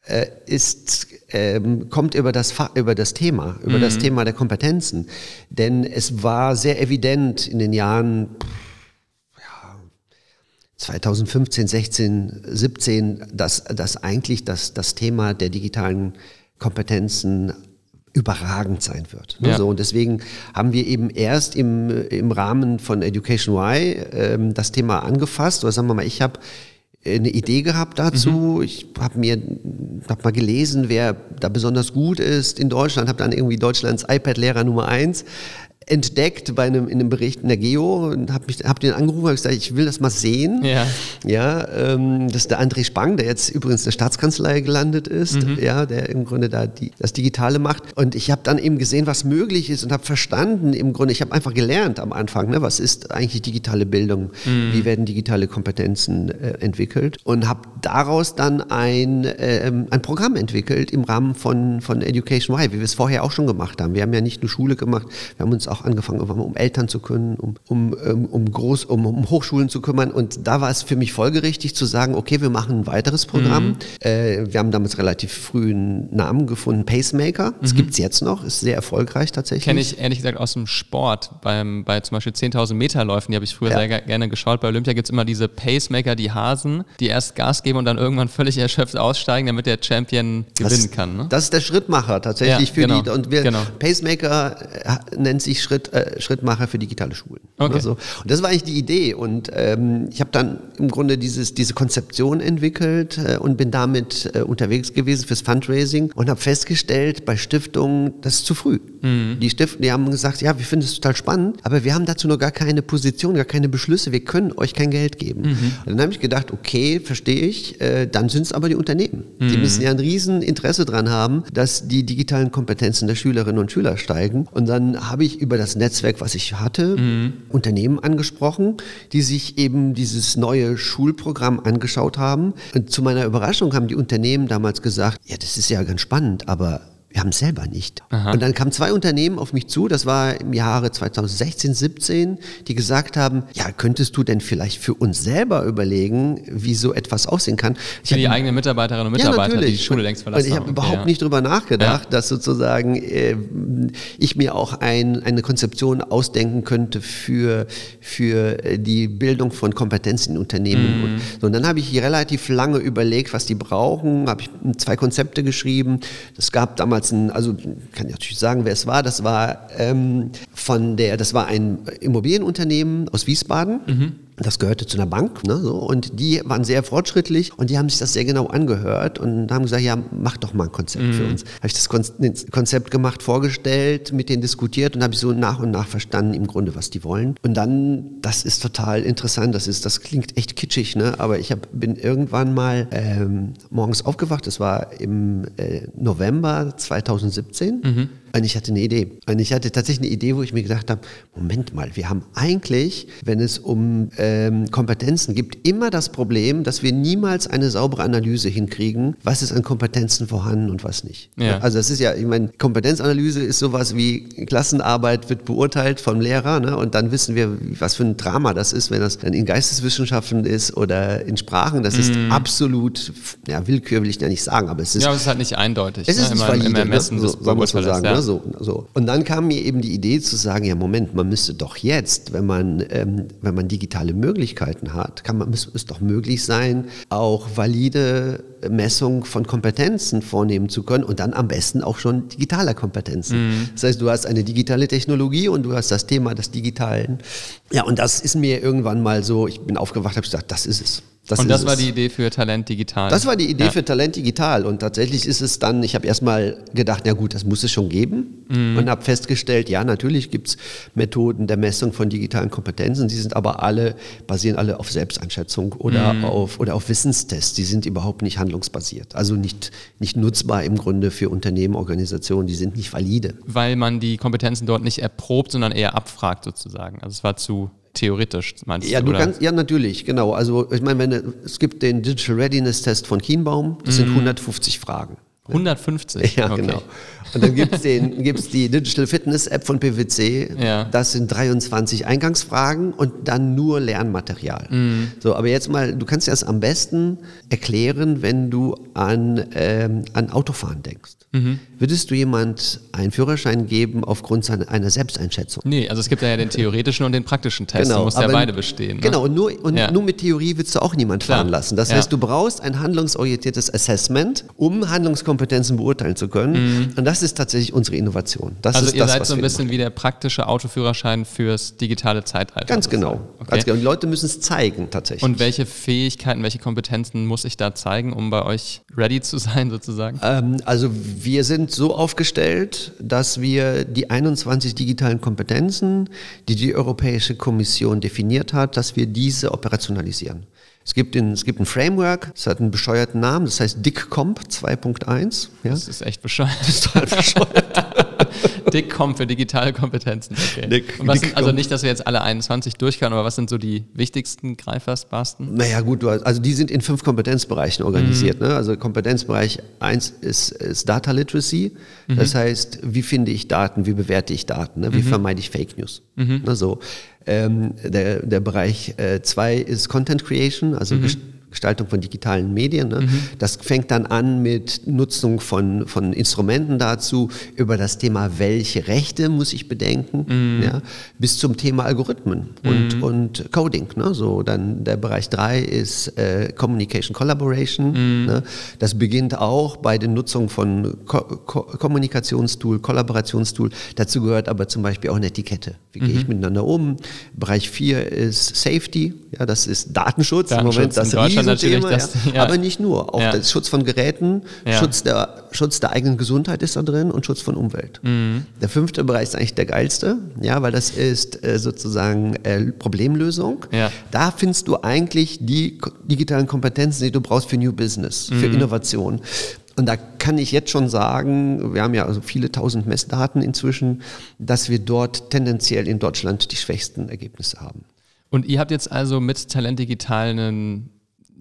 Speaker 1: äh, ist, ähm, kommt über das, über das Thema, über mhm. das Thema der Kompetenzen. Denn es war sehr evident in den Jahren ja, 2015, 16, 17, dass, dass eigentlich das, das Thema der digitalen Kompetenzen überragend sein wird. Ne? Ja. So, und deswegen haben wir eben erst im, im Rahmen von Education Y ähm, das Thema angefasst. Oder sagen wir mal, ich habe eine Idee gehabt dazu. Mhm. Ich habe mir hab mal gelesen, wer da besonders gut ist in Deutschland, habe dann irgendwie Deutschlands iPad-Lehrer Nummer eins entdeckt bei einem, in einem Bericht in der Geo und habe hab den angerufen und gesagt, ich will das mal sehen.
Speaker 4: Ja.
Speaker 1: Ja, ähm, das ist der André Spang, der jetzt übrigens in der Staatskanzlei gelandet ist,
Speaker 4: Mhm.
Speaker 1: ja, der im Grunde da die, das Digitale macht. Und ich habe dann eben gesehen, was möglich ist und habe verstanden im Grunde, ich habe einfach gelernt am Anfang, ne, was ist eigentlich digitale Bildung,
Speaker 4: Mhm.
Speaker 1: wie werden digitale Kompetenzen äh, entwickelt und habe daraus dann ein, ähm, ein Programm entwickelt im Rahmen von, von Education Y, wie wir es vorher auch schon gemacht haben. Wir haben ja nicht nur Schule gemacht, wir haben uns auch angefangen, um Eltern zu kümmern, um, um, ähm, um, Groß, um, um Hochschulen zu kümmern. Und da war es für mich folgerichtig zu sagen, okay, wir machen ein weiteres Programm. Äh, wir haben damals relativ früh einen Namen gefunden, Pacemaker. Das gibt's jetzt noch, ist sehr erfolgreich tatsächlich.
Speaker 4: Kenne ich ehrlich gesagt aus dem Sport. Beim, bei zum Beispiel 10.000 Meter Läufen, die habe ich früher
Speaker 1: Ja.
Speaker 4: sehr ge- gerne geschaut. Bei Olympia gibt es immer diese Pacemaker, die Hasen, die erst Gas geben und dann irgendwann völlig erschöpft aussteigen, damit der Champion gewinnen
Speaker 1: das,
Speaker 4: kann. Ne?
Speaker 1: Das ist der Schrittmacher tatsächlich
Speaker 4: Ja,
Speaker 1: für
Speaker 4: genau,
Speaker 1: die und wir,
Speaker 4: genau.
Speaker 1: Pacemaker äh, nennt sich Schritt, äh, Schrittmacher für digitale Schulen.
Speaker 4: Okay.
Speaker 1: Oder so. Und das war eigentlich die Idee und ähm, ich habe dann im Grunde dieses, diese Konzeption entwickelt äh, und bin damit äh, unterwegs gewesen fürs Fundraising und habe festgestellt bei Stiftungen, das ist zu früh.
Speaker 4: Mhm.
Speaker 1: Die Stiften, die haben gesagt, ja, wir finden es total spannend, aber wir haben dazu noch gar keine Position, gar keine Beschlüsse, wir können euch kein Geld geben.
Speaker 4: Mhm.
Speaker 1: Und dann habe ich gedacht, okay, verstehe ich, äh, dann sind es aber die Unternehmen. Die
Speaker 4: Mhm.
Speaker 1: müssen ja ein riesen Interesse dran haben, dass die digitalen Kompetenzen der Schülerinnen und Schüler steigen. Und dann habe ich über das Netzwerk, was ich hatte,
Speaker 4: Mhm.
Speaker 1: Unternehmen angesprochen, die sich eben dieses neue Schulprogramm angeschaut haben. Und zu meiner Überraschung haben die Unternehmen damals gesagt, ja, das ist ja ganz spannend, aber wir haben es selber nicht. Und dann kamen zwei Unternehmen auf mich zu, das war im Jahre 2016, 17, die gesagt haben, ja, könntest du denn vielleicht für uns selber überlegen, wie so etwas aussehen kann? Ich
Speaker 4: Für die
Speaker 1: hab-
Speaker 4: eigenen Mitarbeiterinnen und Mitarbeiter, die die Schule längst verlassen
Speaker 1: Und ich habe
Speaker 4: haben.
Speaker 1: überhaupt
Speaker 4: Ja.
Speaker 1: nicht drüber nachgedacht, dass sozusagen äh, ich mir auch ein, eine Konzeption ausdenken könnte für, für äh, die Bildung von Kompetenzen in Unternehmen.
Speaker 4: Mhm.
Speaker 1: Und, so, und dann habe ich relativ lange überlegt, was die brauchen, habe ich zwei Konzepte geschrieben. Es gab damals ein, also kann ich natürlich sagen, wer es war, das war ähm, von der, das war ein Immobilienunternehmen aus Wiesbaden.
Speaker 4: Mhm.
Speaker 1: Das gehörte zu einer Bank, ne, so, und die waren sehr fortschrittlich und die haben sich das sehr genau angehört und haben gesagt, ja, mach doch mal ein Konzept für uns. Habe ich das Kon das Konzept gemacht, vorgestellt, mit denen diskutiert und habe ich so nach und nach verstanden im Grunde, was die wollen. Und dann, das ist total interessant, das ist, das klingt echt kitschig, ne, aber ich hab, bin irgendwann mal ähm, morgens aufgewacht, das war im äh, November 2017 und ich hatte eine Idee. Und ich hatte tatsächlich eine Idee, wo ich mir gedacht habe, Moment mal, wir haben eigentlich, wenn es um ähm, Kompetenzen gibt, immer das Problem, dass wir niemals eine saubere Analyse hinkriegen, was ist an Kompetenzen vorhanden und was nicht.
Speaker 4: Ja.
Speaker 1: Also das ist ja, ich meine, Kompetenzanalyse ist sowas wie Klassenarbeit wird beurteilt vom Lehrer ne? und dann wissen wir, was für ein Drama das ist, wenn das dann in Geisteswissenschaften ist oder in Sprachen. Das ist absolut, ja, Willkür will ich ja nicht sagen, aber es ist
Speaker 4: Mhm. Ja, aber es ist halt nicht eindeutig.
Speaker 1: es ist
Speaker 4: ne?
Speaker 1: nicht
Speaker 4: im-
Speaker 1: valide,
Speaker 4: im Ermessen
Speaker 1: ne? so, so muss man sagen.
Speaker 4: ja.
Speaker 1: So, so. Und dann kam mir eben die Idee zu sagen, ja Moment, man müsste doch jetzt, wenn man, ähm, wenn man digitale Möglichkeiten hat, kann man, müsste es doch möglich sein, auch valide Messung von Kompetenzen vornehmen zu können und dann am besten auch schon digitaler Kompetenzen.
Speaker 4: Mhm.
Speaker 1: Das heißt, du hast eine digitale Technologie und du hast das Thema des Digitalen. Ja, und das ist mir irgendwann mal so, ich bin aufgewacht, habe gesagt, das ist es. Das
Speaker 4: Und das war
Speaker 1: es.
Speaker 4: die Idee für Talent Digital.
Speaker 1: Das war die Idee
Speaker 4: Ja.
Speaker 1: für Talent Digital und tatsächlich ist es dann, ich habe erstmal gedacht, na gut, das muss es schon geben
Speaker 4: Mhm.
Speaker 1: und habe festgestellt, ja, natürlich gibt es Methoden der Messung von digitalen Kompetenzen, die sind aber alle, basieren alle auf Selbsteinschätzung oder,
Speaker 4: Mhm.
Speaker 1: auf, oder auf Wissenstests, die sind überhaupt nicht handlungsbasiert, also nicht, nicht nutzbar im Grunde für Unternehmen, Organisationen, die sind nicht valide.
Speaker 4: Weil man die Kompetenzen dort nicht erprobt, sondern eher abfragt sozusagen. Also es war zu theoretisch, meinst
Speaker 1: Ja,
Speaker 4: du? oder?
Speaker 1: kannst, ja, natürlich, genau. Also, ich meine, wenn, es gibt den Digital Readiness Test von Kienbaum, das sind 150 Fragen.
Speaker 4: 150?
Speaker 1: Ja,
Speaker 4: okay.
Speaker 1: genau. Und dann gibt es gibt's die Digital Fitness App von PwC.
Speaker 4: Ja.
Speaker 1: Das sind 23 Eingangsfragen und dann nur Lernmaterial.
Speaker 4: Mhm.
Speaker 1: So, aber jetzt mal, du kannst dir das am besten erklären, wenn du an, ähm, an Autofahren denkst.
Speaker 4: Mhm.
Speaker 1: Würdest du jemand einen Führerschein geben aufgrund seiner, einer Selbsteinschätzung?
Speaker 4: Nee, also es gibt ja den theoretischen und den praktischen Test. du musst ja
Speaker 1: aber-
Speaker 4: beide bestehen. Ne?
Speaker 1: Genau, und, nur, und
Speaker 4: Ja.
Speaker 1: nur mit Theorie willst du auch niemand
Speaker 4: Klar.
Speaker 1: fahren lassen. Das
Speaker 4: Ja.
Speaker 1: heißt, du brauchst ein handlungsorientiertes Assessment, um Handlungskompetenzen beurteilen zu können.
Speaker 4: Mhm.
Speaker 1: Und das ist tatsächlich unsere Innovation. Das
Speaker 4: also
Speaker 1: ist
Speaker 4: ihr
Speaker 1: das,
Speaker 4: seid so ein bisschen
Speaker 1: machen.
Speaker 4: wie der praktische Autoführerschein fürs digitale Zeitalter.
Speaker 1: Ganz genau.
Speaker 4: Okay.
Speaker 1: Ganz genau. Die Leute müssen es zeigen tatsächlich.
Speaker 4: Und welche Fähigkeiten, welche Kompetenzen muss ich da zeigen, um bei euch ready zu sein, sozusagen?
Speaker 1: Ähm, also wir sind so aufgestellt, dass wir die 21 digitalen Kompetenzen, die die Europäische Kommission definiert hat, dass wir diese operationalisieren. Es gibt, ein, es gibt ein Framework, es hat einen bescheuerten Namen, das heißt DICCOMP 2.1. Ja?
Speaker 4: Das ist echt bescheuert.
Speaker 1: Das ist total bescheuert.
Speaker 4: DICCOM für digitale Kompetenzen. Okay.
Speaker 1: Dick-
Speaker 4: Und was sind, also nicht, dass wir jetzt alle 21 durchkauen, aber was sind so die wichtigsten Greifersbarsten?
Speaker 1: Naja gut, also die sind in fünf Kompetenzbereichen organisiert. Ne? Also Kompetenzbereich eins ist, ist Data Literacy. Das heißt, wie finde ich Daten, wie bewerte ich Daten, ne? wie vermeide ich Fake News. Ne? So. Ähm, der, der Bereich äh, zwei ist Content Creation, also Gest- Gestaltung von digitalen Medien. Ne? Das fängt dann an mit Nutzung von, von Instrumenten dazu, über das Thema, welche Rechte muss ich bedenken, ja? bis zum Thema Algorithmen und, und Coding. Ne? So, dann der Bereich drei ist äh, Communication Collaboration. Ne? Das beginnt auch bei der Nutzung von Ko Ko Kommunikationstool, Kollaborationstool. Dazu gehört aber zum Beispiel auch eine Etikette. Wie gehe ich miteinander um? Bereich vier ist Safety. Ja, das ist Datenschutz.
Speaker 4: Datenschutz
Speaker 1: Im Moment das Riesenthema,
Speaker 4: natürlich, das-
Speaker 1: ja.
Speaker 4: ja.
Speaker 1: Aber nicht nur. Auch der Schutz von Geräten. Schutz, der, Schutz der eigenen Gesundheit ist da drin und Schutz von Umwelt.
Speaker 4: Mhm.
Speaker 1: Der fünfte Bereich ist eigentlich der geilste, ja, weil das ist äh, sozusagen äh, Problemlösung. Da findest du eigentlich die digitalen Kompetenzen, die du brauchst für New Business, für
Speaker 4: Mhm.
Speaker 1: Innovation. Und da kann ich jetzt schon sagen, wir haben ja also viele tausend Messdaten inzwischen, dass wir dort tendenziell in Deutschland die schwächsten Ergebnisse haben.
Speaker 4: Und ihr habt jetzt also mit Talent Digital einen,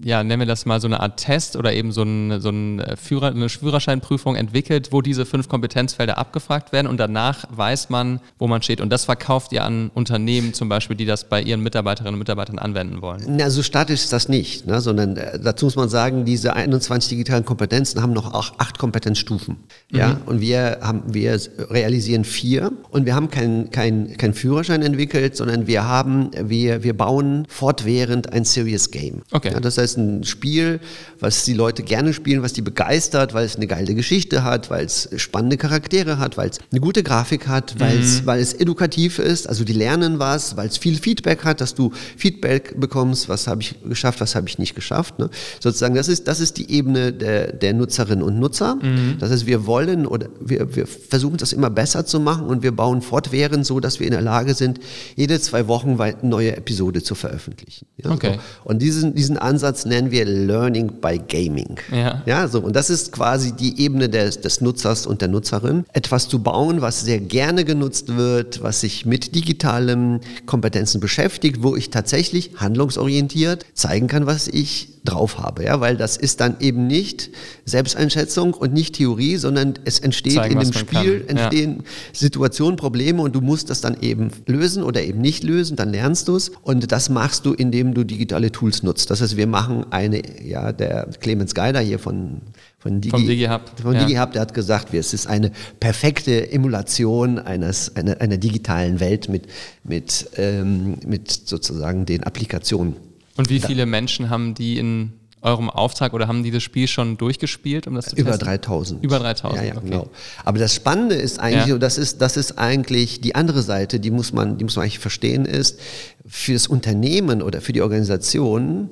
Speaker 4: ja, nennen wir das mal so eine Art Test oder eben so, ein, so ein Führer, eine Führerscheinprüfung entwickelt, wo diese fünf Kompetenzfelder abgefragt werden und danach weiß man, wo man steht. Und das verkauft ihr an Unternehmen zum Beispiel, die das bei ihren Mitarbeiterinnen und Mitarbeitern anwenden wollen.
Speaker 1: Na, so statisch ist das nicht, ne? sondern äh, dazu muss man sagen, diese 21 digitalen Kompetenzen haben noch auch acht Kompetenzstufen. Ja? Und wir, haben, wir realisieren vier und wir haben keinen kein, kein Führerschein entwickelt, sondern wir haben, wir, wir bauen fortwährend ein Serious Game.
Speaker 4: Okay.
Speaker 1: Ja, das heißt, ein Spiel, was die Leute gerne spielen, was die begeistert, weil es eine geile Geschichte hat, weil es spannende Charaktere hat, weil es eine gute Grafik hat, weil es, weil es edukativ ist, also die lernen was, weil es viel Feedback hat, dass du Feedback bekommst, was habe ich geschafft, was habe ich nicht geschafft. Ne? Sozusagen, das ist, das ist die Ebene der, der Nutzerinnen und Nutzer. Das heißt, wir wollen oder wir, wir versuchen das immer besser zu machen und wir bauen fortwährend so, dass wir in der Lage sind, jede zwei Wochen weit eine neue Episode zu veröffentlichen. Ja,
Speaker 4: Okay.
Speaker 1: so. Und diesen, diesen Ansatz nennen wir Learning by Gaming.
Speaker 4: Ja.
Speaker 1: Ja, so. Und das ist quasi die Ebene des, des Nutzers und der Nutzerin. Etwas zu bauen, was sehr gerne genutzt wird, was sich mit digitalen Kompetenzen beschäftigt, wo ich tatsächlich handlungsorientiert zeigen kann, was ich drauf habe. Ja, weil das ist dann eben nicht Selbsteinschätzung und nicht Theorie, sondern es entsteht
Speaker 4: Zeigen,
Speaker 1: in dem Spiel,
Speaker 4: kann. Ja.
Speaker 1: entstehen Situationen, Probleme und du musst das dann eben lösen oder eben nicht lösen, dann lernst du es. Und das machst du, indem du digitale Tools nutzt. Das heißt, wir machen eine, ja, der Clemens Geider hier von, von Digi,
Speaker 4: Vom DigiHub,
Speaker 1: von
Speaker 4: ja.
Speaker 1: DigiHub, der hat gesagt, es ist eine perfekte Emulation eines, einer, einer digitalen Welt mit, mit, ähm, mit sozusagen den Applikationen.
Speaker 4: Und wie viele Menschen haben die in eurem Auftrag oder haben die das Spiel schon durchgespielt, um das zu
Speaker 1: Über
Speaker 4: testen?
Speaker 1: 3000.
Speaker 4: Über 3000,
Speaker 1: Ja, ja,
Speaker 4: okay.
Speaker 1: genau. Aber das Spannende ist eigentlich,
Speaker 4: Ja.
Speaker 1: und das ist, das ist eigentlich die andere Seite, die muss man, die muss man eigentlich verstehen, ist, für das Unternehmen oder für die Organisation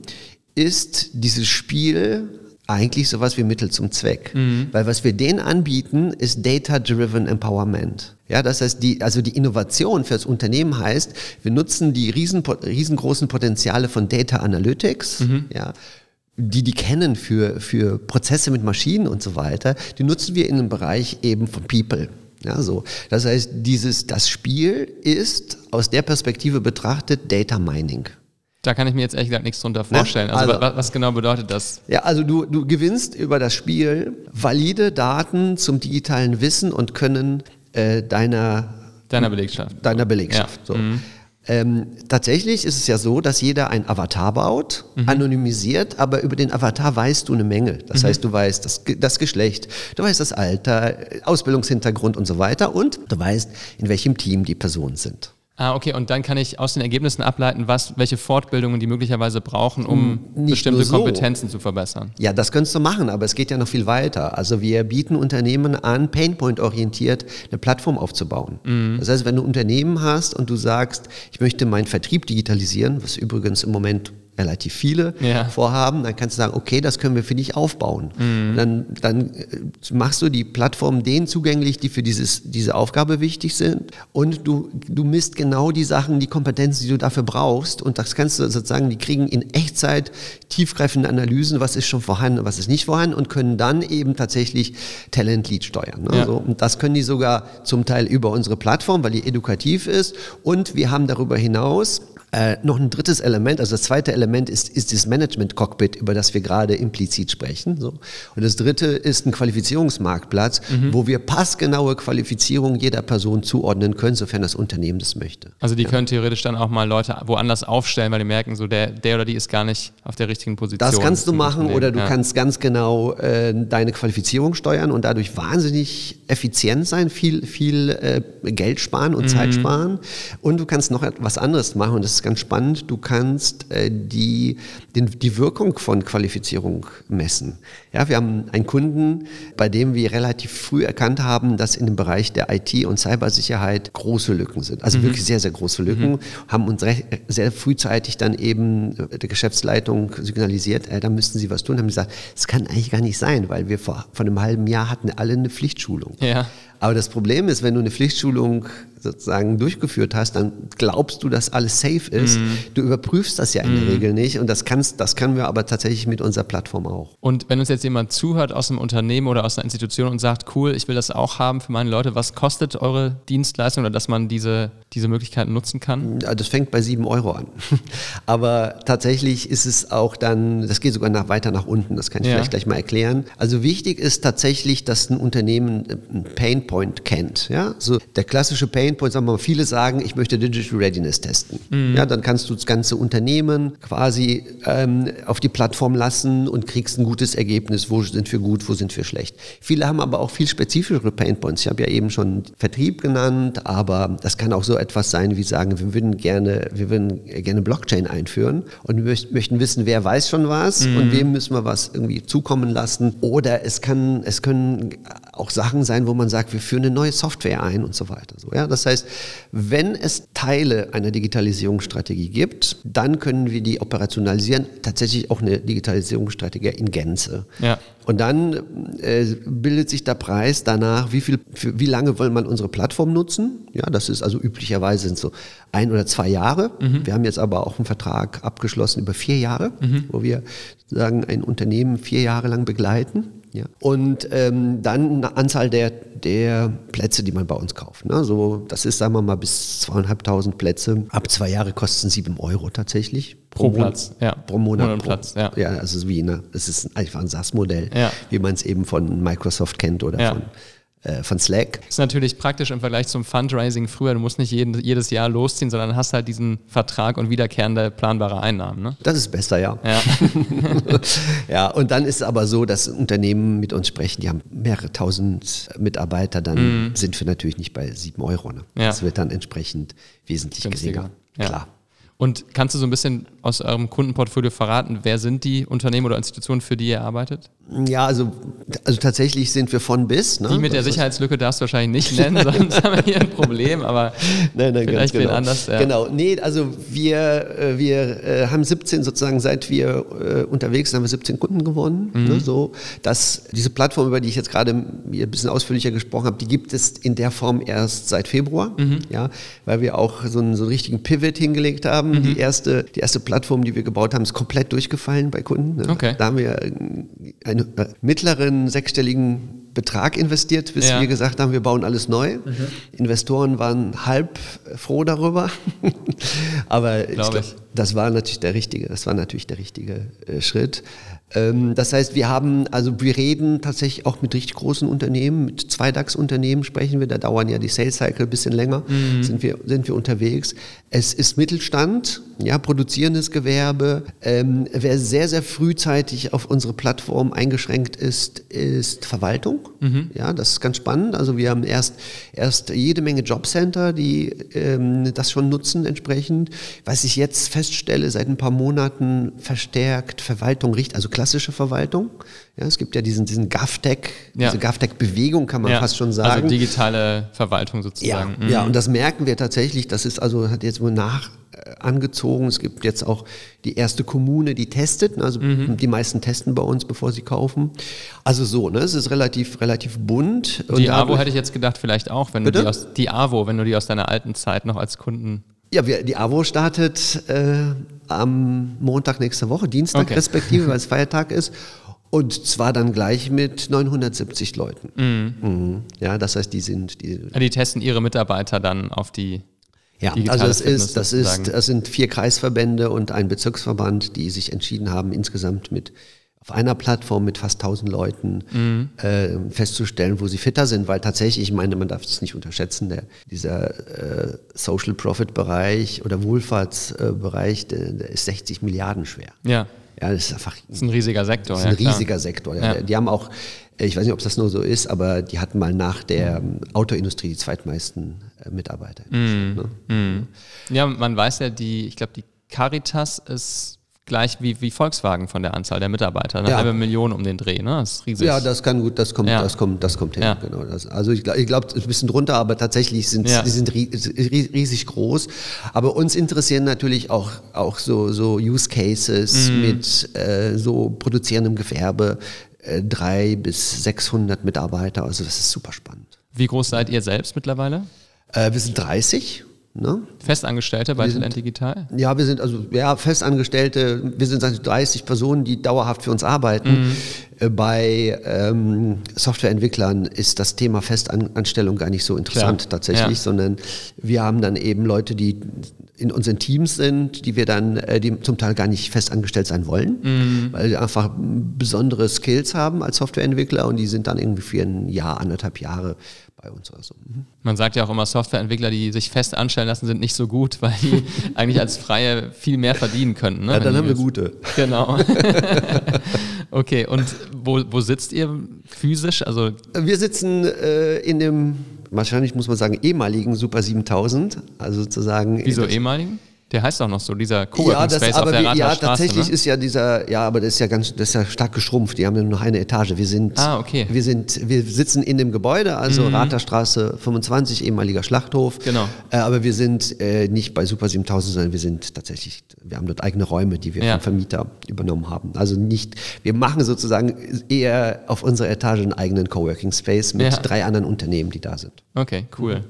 Speaker 1: ist dieses Spiel eigentlich sowas wie Mittel zum Zweck.
Speaker 4: Mhm.
Speaker 1: Weil was wir denen anbieten, ist Data-Driven Empowerment. Ja, das heißt, die, also die Innovation für das Unternehmen heißt, wir nutzen die riesen, riesengroßen Potenziale von Data Analytics,
Speaker 4: Mhm.
Speaker 1: ja, die die kennen für, für Prozesse mit Maschinen und so weiter, die nutzen wir in einem Bereich eben von People. Ja, so. Das heißt, dieses, das Spiel ist aus der Perspektive betrachtet Data Mining.
Speaker 4: Da kann ich mir jetzt ehrlich gesagt nichts drunter vorstellen. Also,
Speaker 1: Also-
Speaker 4: wa- was genau bedeutet das?
Speaker 1: Ja, also du, du gewinnst über das Spiel valide Daten zum digitalen Wissen und Können äh, deiner,
Speaker 4: Deiner Belegschaft.
Speaker 1: deiner Belegschaft.
Speaker 4: Ja.
Speaker 1: So. Ähm, tatsächlich ist es ja so, dass jeder ein Avatar baut, anonymisiert, aber über den Avatar weißt du eine Menge. Das heißt, du weißt das, das Geschlecht, du weißt das Alter, Ausbildungshintergrund und so weiter und du weißt, in welchem Team die Personen sind.
Speaker 4: Ah, okay, und dann kann ich aus den Ergebnissen ableiten, was, welche Fortbildungen die möglicherweise brauchen, um
Speaker 1: Hm, Nicht
Speaker 4: bestimmte
Speaker 1: so.
Speaker 4: Kompetenzen zu verbessern.
Speaker 1: Ja, das könntest du machen, aber es geht ja noch viel weiter. Also wir bieten Unternehmen an, Painpoint-orientiert eine Plattform aufzubauen. Das heißt, wenn du Unternehmen hast und du sagst, ich möchte meinen Vertrieb digitalisieren, was übrigens im Moment relativ viele
Speaker 4: Ja.
Speaker 1: vorhaben, dann kannst du sagen, okay, das können wir für dich aufbauen. Dann, dann äh, machst du die Plattform denen zugänglich, die für dieses, diese Aufgabe wichtig sind und du, du misst genau die Sachen, die Kompetenzen, die du dafür brauchst und das kannst du sozusagen, die kriegen in Echtzeit tiefgreifende Analysen, was ist schon vorhanden, was ist nicht vorhanden und können dann eben tatsächlich Talent Lead steuern. Ne?
Speaker 4: Ja.
Speaker 1: So, und das können die sogar zum Teil über unsere Plattform, weil die edukativ ist und wir haben darüber hinaus äh, noch ein drittes Element, also das zweite Element ist, ist das Management-Cockpit, über das wir gerade implizit sprechen. So. Und das dritte ist ein Qualifizierungsmarktplatz,
Speaker 4: Mhm.
Speaker 1: wo wir passgenaue Qualifizierung jeder Person zuordnen können, sofern das Unternehmen das möchte.
Speaker 4: Also die können theoretisch dann auch mal Leute woanders aufstellen, weil die merken, so der, der oder die ist gar nicht auf der richtigen Position.
Speaker 1: Das kannst du machen oder du
Speaker 4: Ja.
Speaker 1: kannst ganz genau äh, deine Qualifizierung steuern und dadurch wahnsinnig effizient sein, viel, viel äh, Geld sparen und
Speaker 4: Mhm.
Speaker 1: Zeit sparen. Und du kannst noch etwas anderes machen und das ist ganz spannend. Du kannst äh, die, den, die Wirkung von Qualifizierung messen. Ja, wir haben einen Kunden, bei dem wir relativ früh erkannt haben, dass in dem Bereich der IT und Cybersicherheit große Lücken sind. Also wirklich sehr, sehr große Lücken. Haben uns recht, sehr frühzeitig dann eben äh, der Geschäftsleitung signalisiert, äh, da müssten sie was tun. Haben gesagt, das kann eigentlich gar nicht sein, weil wir vor, vor einem halben Jahr hatten alle eine Pflichtschulung.
Speaker 4: Ja.
Speaker 1: Aber das Problem ist, wenn du eine Pflichtschulung sozusagen durchgeführt hast, dann glaubst du, dass alles safe ist. Du überprüfst das ja in der Regel nicht und das kannst, das können wir aber tatsächlich mit unserer Plattform auch.
Speaker 4: Und wenn uns jetzt jemand zuhört aus einem Unternehmen oder aus einer Institution und sagt, cool, ich will das auch haben für meine Leute, was kostet eure Dienstleistung oder dass man diese, diese Möglichkeiten nutzen kann?
Speaker 1: Ja, Das fängt bei sieben Euro an. Aber tatsächlich ist es auch dann, das geht sogar nach, weiter nach unten, das kann ich
Speaker 4: Ja.
Speaker 1: vielleicht gleich mal erklären. Also wichtig ist tatsächlich, dass ein Unternehmen einen Painpoint kennt. Ja? So der klassische Painpoint, sagen wir mal, viele sagen, ich möchte Digital Readiness testen. Ja, dann kannst du das ganze Unternehmen quasi ähm, auf die Plattform lassen und kriegst ein gutes Ergebnis, wo sind wir gut, wo sind wir schlecht. Viele haben aber auch viel spezifischere Painpoints. Ich habe ja eben schon Vertrieb genannt, aber das kann auch so etwas sein, wie sagen, wir würden gerne, wir würden gerne Blockchain einführen und wir möcht- möchten wissen, wer weiß schon was und wem müssen wir was irgendwie zukommen lassen. Oder es kann, es können auch Sachen sein, wo man sagt, wir führen eine neue Software ein und so weiter. So, ja? Das heißt, wenn es Teile einer Digitalisierungsstrategie gibt, dann können wir die operationalisieren, tatsächlich auch eine Digitalisierungsstrategie in Gänze.
Speaker 4: Ja.
Speaker 1: Und dann äh, bildet sich der Preis danach, wie viel, für, wie lange will man unsere Plattform nutzen? Ja, das ist also üblicherweise sind so ein oder zwei Jahre. Wir haben jetzt aber auch einen Vertrag abgeschlossen über vier Jahre, wo wir sagen ein Unternehmen vier Jahre lang begleiten. Ja. Und ähm, dann eine Anzahl der, der Plätze, die man bei uns kauft. Ne? So, das ist, sagen wir mal, bis zweieinhalbtausend Plätze. Ab zwei Jahre kosten sieben Euro tatsächlich.
Speaker 4: Pro
Speaker 1: Mon-
Speaker 4: Platz, ja.
Speaker 1: Pro Monat.
Speaker 4: Monat
Speaker 1: pro,
Speaker 4: Platz, ja.
Speaker 1: ja, also es ist wie eine, es ist einfach ein SaaS-Modell,
Speaker 4: Ja.
Speaker 1: wie man es eben von Microsoft kennt oder
Speaker 4: Ja.
Speaker 1: von, von Slack.
Speaker 4: Ist natürlich praktisch im Vergleich zum Fundraising früher. Du musst nicht jeden, jedes Jahr losziehen, sondern hast halt diesen Vertrag und wiederkehrende planbare Einnahmen. Ne?
Speaker 1: Das ist besser, ja.
Speaker 4: Ja.
Speaker 1: ja, und dann ist es aber so, dass Unternehmen mit uns sprechen, die haben mehrere tausend Mitarbeiter, dann sind wir natürlich nicht bei sieben Euro. Ne?
Speaker 4: Mhm. Ja.
Speaker 1: Das wird dann entsprechend wesentlich
Speaker 4: Günstiger.
Speaker 1: geringer.
Speaker 4: Ja.
Speaker 1: Klar.
Speaker 4: Und kannst du so ein bisschen aus eurem Kundenportfolio verraten, wer sind die Unternehmen oder Institutionen, für die ihr arbeitet?
Speaker 1: Ja, also, also tatsächlich sind wir von bis. Ne?
Speaker 4: Die mit der Sicherheitslücke darfst du wahrscheinlich nicht nennen, sonst haben wir hier ein Problem, aber
Speaker 1: Nein, nein,
Speaker 4: vielleicht
Speaker 1: genau.
Speaker 4: anders. Ja.
Speaker 1: Genau, nee, also wir, äh, wir äh, haben 17 sozusagen, seit wir äh, unterwegs sind, haben wir 17 Kunden gewonnen.
Speaker 4: Mhm.
Speaker 1: Ne, so, dass diese Plattform, über die ich jetzt gerade ein bisschen ausführlicher gesprochen habe, die gibt es in der Form erst seit Februar,
Speaker 4: Mhm.
Speaker 1: ja, weil wir auch so einen, so einen richtigen Pivot hingelegt haben.
Speaker 4: Mhm.
Speaker 1: Die, erste, die erste Plattform, die wir gebaut haben, ist komplett durchgefallen bei Kunden. Ne?
Speaker 4: Okay.
Speaker 1: Da haben wir einen, äh, mittleren sechsstelligen Betrag investiert, bis
Speaker 4: Ja.
Speaker 1: wir gesagt haben, wir bauen alles neu.
Speaker 4: Mhm.
Speaker 1: Investoren waren halb froh darüber. Aber ich
Speaker 4: glaub, ich.
Speaker 1: das war natürlich der richtige, das war natürlich der richtige äh, Schritt. Ähm, das heißt, wir haben, also wir reden tatsächlich auch mit richtig großen Unternehmen, mit zwei DAX-Unternehmen sprechen wir, da dauern ja die Sales Cycle ein bisschen länger,
Speaker 4: Mhm.
Speaker 1: sind, wir, sind wir unterwegs. Es ist Mittelstand, ja, produzierendes Gewerbe. Ähm, wer sehr, sehr frühzeitig auf unsere Plattform eingeschränkt ist, ist Verwaltung. Ja, das ist ganz spannend. Also wir haben erst, erst jede Menge Jobcenter, die ähm, das schon nutzen entsprechend. Was ich jetzt feststelle, seit ein paar Monaten verstärkt Verwaltung also klassische Verwaltung. Ja, es gibt ja diesen, diesen GovTech,
Speaker 4: Ja.
Speaker 1: diese GovTech-Bewegung, kann man fast schon sagen.
Speaker 4: Also digitale Verwaltung
Speaker 1: Ja,
Speaker 4: sozusagen. Mhm.
Speaker 1: ja, und das merken wir tatsächlich. Das ist also, hat jetzt wohl nach äh, angezogen. Es gibt jetzt auch die erste Kommune, die testet. Also
Speaker 4: Mhm.
Speaker 1: die meisten testen bei uns, bevor sie kaufen. Also so, ne? Es ist relativ, relativ bunt.
Speaker 4: Die AWO hätte ich jetzt gedacht, vielleicht auch, wenn
Speaker 1: Bitte?
Speaker 4: du die aus die AWO, wenn du die aus deiner alten Zeit noch als Kunden.
Speaker 1: Ja, wir, die AWO startet äh, am Montag nächste Woche, Dienstag
Speaker 4: Okay.
Speaker 1: respektive, weil es Feiertag ist. Und zwar dann gleich mit 970 Leuten. Mhm. Ja, das heißt, die sind, die,
Speaker 4: Ja, Die testen ihre Mitarbeiter dann auf die.
Speaker 1: Ja, also es
Speaker 4: Fitness
Speaker 1: ist, das
Speaker 4: sozusagen.
Speaker 1: ist, das sind vier Kreisverbände und ein Bezirksverband, die sich entschieden haben, insgesamt mit auf einer Plattform mit fast 1000 Leuten
Speaker 4: Mhm.
Speaker 1: äh, festzustellen, wo sie fitter sind, weil tatsächlich, ich meine, man darf es nicht unterschätzen, der, dieser äh, Social Profit Bereich oder Wohlfahrtsbereich, der, der ist 60 Milliarden schwer.
Speaker 4: Ja,
Speaker 1: Ja, das ist einfach
Speaker 4: das ist ein riesiger Sektor.
Speaker 1: das ist ein
Speaker 4: ja, klar.
Speaker 1: riesiger Sektor. Ja. Die haben auch, äh, ich weiß nicht, ob das nur so ist, aber die hatten mal nach der ähm, Autoindustrie die zweitmeisten äh, Mitarbeiter. in Deutschland, ne?
Speaker 4: Ja, man weiß ja, die, ich glaube, die Caritas ist gleich wie, wie Volkswagen von der Anzahl der Mitarbeiter. Eine
Speaker 1: Ja.
Speaker 4: halbe Million um den Dreh, ne? Das ist riesig.
Speaker 1: Ja, das kann gut, das kommt,
Speaker 4: Ja.
Speaker 1: das kommt, das kommt hin.
Speaker 4: Ja.
Speaker 1: Genau, das, also ich glaube, ich glaub, es ist ein bisschen drunter, aber tatsächlich sind
Speaker 4: Ja.
Speaker 1: die sind ri- ri- riesig groß. Aber uns interessieren natürlich auch auch so so Use Cases
Speaker 4: Mhm.
Speaker 1: mit äh, so produzierendem Gewerbe, äh, drei bis 600 Mitarbeiter. Also das ist super spannend.
Speaker 4: Wie groß seid ihr selbst mittlerweile?
Speaker 1: Äh, wir sind 30. Ne?
Speaker 4: Festangestellte bei Talent Digital?
Speaker 1: Ja, wir sind also ja Festangestellte, wir sind also 30 Personen, die dauerhaft für uns arbeiten. Äh, Bei ähm, Softwareentwicklern ist das Thema Festanstellung gar nicht so interessant
Speaker 4: Klar,
Speaker 1: tatsächlich,
Speaker 4: ja.
Speaker 1: sondern wir haben dann eben Leute, die in unseren Teams sind, die wir dann, äh, die zum Teil gar nicht festangestellt sein wollen, weil sie einfach besondere Skills haben als Softwareentwickler und die sind dann irgendwie für ein Jahr, anderthalb Jahre bei uns oder so. Mhm.
Speaker 4: Man sagt ja auch immer, Softwareentwickler, die sich fest anstellen lassen, sind nicht so gut, weil die eigentlich als Freie viel mehr verdienen könnten. Ne?
Speaker 1: Ja, dann haben wir gute.
Speaker 4: Genau. okay, und wo, wo sitzt ihr physisch? Also
Speaker 1: Wir sitzen äh, in dem, wahrscheinlich muss man sagen, ehemaligen Super 7000, also sozusagen.
Speaker 4: wieso ehemaligen? Der heißt auch noch so, dieser
Speaker 1: Ja,
Speaker 4: Coworking
Speaker 1: das,
Speaker 4: Space auf
Speaker 1: aber
Speaker 4: der
Speaker 1: wir, ja,
Speaker 4: Rathausstraße,
Speaker 1: tatsächlich
Speaker 4: ne?
Speaker 1: ist ja dieser, ja, aber das ist ja ganz, das ist ja stark geschrumpft. Die haben ja nur noch eine Etage. Wir sind,
Speaker 4: Ah, okay. Mhm.
Speaker 1: wir sind, wir sitzen in dem Gebäude, also Ratherstraße 25, ehemaliger Schlachthof.
Speaker 4: Genau.
Speaker 1: Äh, aber wir sind äh, nicht bei Super 7000, sondern wir sind tatsächlich, wir haben dort eigene Räume, die wir
Speaker 4: Ja.
Speaker 1: vom Vermieter übernommen haben. Also nicht, wir machen sozusagen eher auf unserer Etage einen eigenen Coworking Space mit
Speaker 4: Ja.
Speaker 1: drei anderen Unternehmen, die da sind.
Speaker 4: Okay, cool.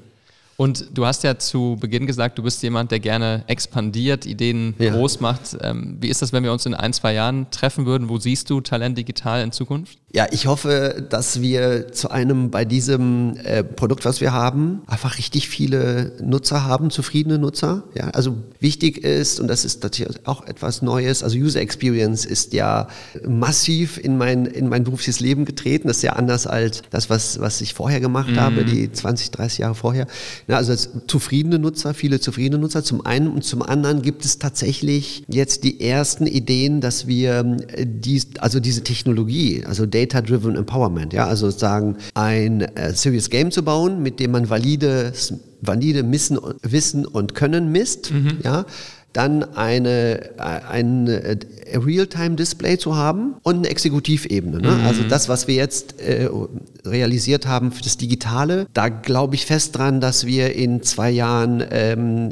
Speaker 4: Und du hast ja zu Beginn gesagt, du bist jemand, der gerne expandiert, Ideen
Speaker 1: Ja.
Speaker 4: groß macht. Ähm, wie ist das, wenn wir uns in ein, zwei Jahren treffen würden? Wo siehst du Talent digital in Zukunft?
Speaker 1: Ja, ich hoffe, dass wir zu einem bei diesem äh, Produkt, was wir haben, einfach richtig viele Nutzer haben, zufriedene Nutzer. Ja, also wichtig ist, und das ist natürlich auch etwas Neues, also User Experience ist ja massiv in mein, in mein berufliches Leben getreten. Das ist ja anders als das, was, was ich vorher gemacht habe, die 20, 30 Jahre vorher. Ja, also als zufriedene Nutzer, viele zufriedene Nutzer zum einen und zum anderen gibt es tatsächlich jetzt die ersten Ideen, dass wir äh, die, also diese Technologie, also Data-Driven Empowerment, ja, also sagen, ein äh, Serious Game zu bauen, mit dem man valides, valide Missen, Wissen und Können misst, ja, dann eine, äh, ein äh, Realtime-Display zu haben und eine Exekutivebene. Ne? Also das, was wir jetzt äh, realisiert haben für das Digitale, da glaube ich fest dran, dass wir in zwei Jahren ähm,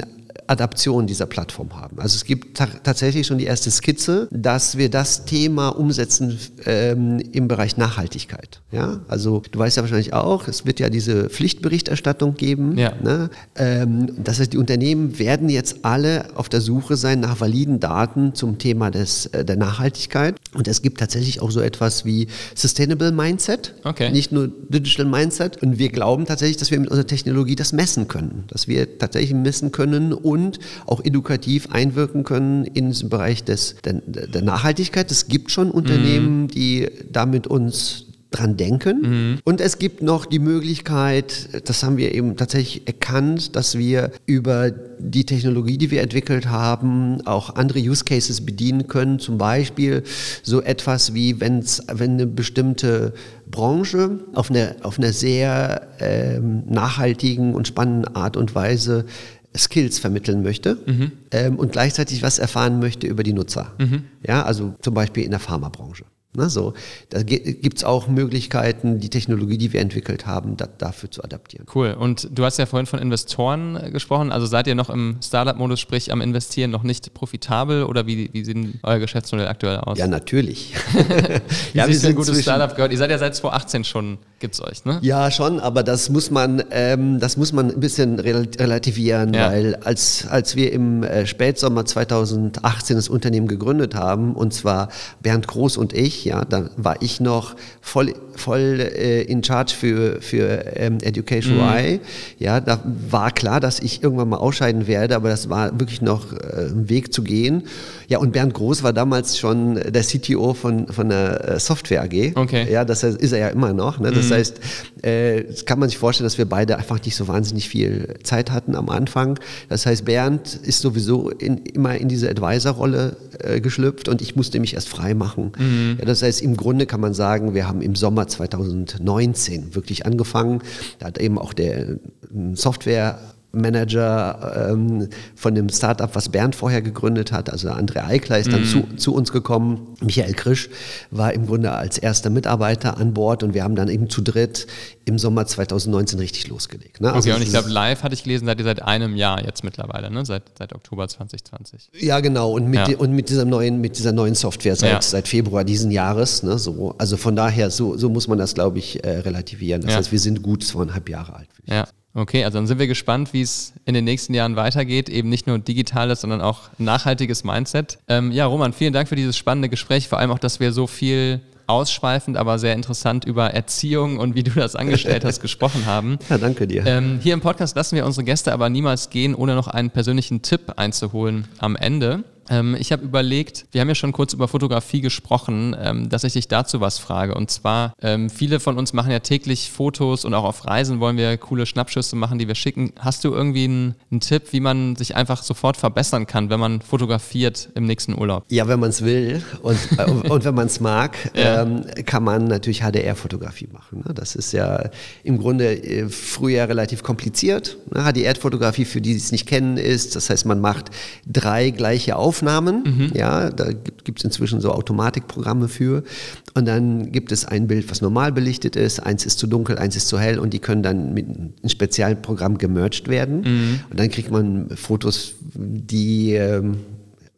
Speaker 1: Adaption dieser Plattform haben. Also es gibt ta tatsächlich schon die erste Skizze, dass wir das Thema umsetzen ähm, im Bereich Nachhaltigkeit. Ja, also du weißt ja wahrscheinlich auch, es wird ja diese Pflichtberichterstattung geben.
Speaker 4: Ja.
Speaker 1: Ne? Ähm, das heißt, die Unternehmen werden jetzt alle auf der Suche sein nach validen Daten zum Thema des, äh, der Nachhaltigkeit. Und es gibt tatsächlich auch so etwas wie Sustainable Mindset,
Speaker 4: Okay.
Speaker 1: nicht nur Digital Mindset. Und wir glauben tatsächlich, dass wir mit unserer Technologie das messen können, dass wir tatsächlich messen können und auch edukativ einwirken können in den Bereich des, der, der Nachhaltigkeit. Es gibt schon Unternehmen, die da mit uns dran denken. Und es gibt noch die Möglichkeit, das haben wir eben tatsächlich erkannt, dass wir über die Technologie, die wir entwickelt haben, auch andere Use Cases bedienen können. Zum Beispiel so etwas wie, wenn's, wenn eine bestimmte Branche auf einer auf eine sehr ähm, nachhaltigen und spannenden Art und Weise Skills vermitteln möchte
Speaker 4: Mhm.
Speaker 1: ähm, und gleichzeitig was erfahren möchte über die Nutzer. Ja, also zum Beispiel in der Pharmabranche. Ne, so, da gibt es auch Möglichkeiten, die Technologie, die wir entwickelt haben, da, dafür zu adaptieren.
Speaker 4: Cool. Und du hast ja vorhin von Investoren äh, gesprochen. Also seid ihr noch im Startup-Modus, sprich am Investieren, noch nicht profitabel oder wie, wie sieht euer Geschäftsmodell aktuell aus?
Speaker 1: Ja, natürlich. ja,
Speaker 4: sich für ein gutes Startup gehört? Ihr seid ja seit 2018 schon, gibt's euch, ne?
Speaker 1: Ja, schon, aber das muss man, ähm, das muss man ein bisschen rel relativieren,
Speaker 4: Ja.
Speaker 1: weil als, als wir im äh, Spätsommer 2018 das Unternehmen gegründet haben, und zwar Bernd Groß und ich, ja, da war ich noch voll, voll äh, in charge für, für ähm, Education UI. Ja, da war klar, dass ich irgendwann mal ausscheiden werde, aber das war wirklich noch äh, ein Weg zu gehen. Ja, und Bernd Groß war damals schon der CTO von, von der äh, Software AG.
Speaker 4: Okay.
Speaker 1: Ja, das heißt, ist er ja immer noch. Ne? Das heißt, äh, das kann man sich vorstellen, dass wir beide einfach nicht so wahnsinnig viel Zeit hatten am Anfang. Das heißt, Bernd ist sowieso in, immer in diese Advisor-Rolle äh, geschlüpft und ich musste mich erst frei machen. Ja, das heißt, im Grunde kann man sagen, wir haben im Sommer 2019 wirklich angefangen. Da hat eben auch der äh, Software Manager ähm, von dem Startup, was Bernd vorher gegründet hat, also André Eickler ist dann zu, zu uns gekommen. Michael Krisch war im Grunde als erster Mitarbeiter an Bord und wir haben dann eben zu dritt im Sommer 2019 richtig losgelegt. Ne? Also
Speaker 4: Okay, und ich glaube, live hatte ich gelesen, seid ihr seit einem Jahr jetzt mittlerweile, ne? Seit, seit Oktober 2020.
Speaker 1: Ja, genau. Und mit,
Speaker 4: Ja.
Speaker 1: und mit dieser neuen, mit dieser neuen Software seit,
Speaker 4: Ja.
Speaker 1: seit Februar diesen Jahres. Ne, so, also von daher, so, so muss man das, glaube ich, äh, relativieren. Das
Speaker 4: Ja.
Speaker 1: heißt, wir sind gut zweieinhalb Jahre alt.
Speaker 4: Ja. Okay, also dann sind wir gespannt, wie es in den nächsten Jahren weitergeht. Eben nicht nur digitales, sondern auch nachhaltiges Mindset. Ähm, ja, Roman, vielen Dank für dieses spannende Gespräch. Vor allem auch, dass wir so viel ausschweifend, aber sehr interessant über Erziehung und wie du das angestellt hast gesprochen haben.
Speaker 1: Ja, danke dir.
Speaker 4: Ähm, hier im Podcast lassen wir unsere Gäste aber niemals gehen, ohne noch einen persönlichen Tipp einzuholen am Ende. Ähm, ich habe überlegt, wir haben ja schon kurz über Fotografie gesprochen, ähm, dass ich dich dazu was frage. Und zwar, ähm, viele von uns machen ja täglich Fotos und auch auf Reisen wollen wir coole Schnappschüsse machen, die wir schicken. Hast du irgendwie einen, einen Tipp, wie man sich einfach sofort verbessern kann, wenn man fotografiert im nächsten Urlaub?
Speaker 1: Ja, wenn man es will und, und wenn man es mag,
Speaker 4: Ja.
Speaker 1: kann man natürlich HDR-Fotografie machen. Ne? Das ist ja im Grunde äh, früher relativ kompliziert. Ne? HDR-Fotografie, für die die es nicht kennen, ist, das heißt, man macht drei gleiche Aufnahmen. Ja, da gibt es inzwischen so Automatikprogramme für. Und dann gibt es ein Bild, was normal belichtet ist, eins ist zu dunkel, eins ist zu hell und die können dann mit einem speziellen Programm gemerged werden. Und dann kriegt man Fotos, die ähm,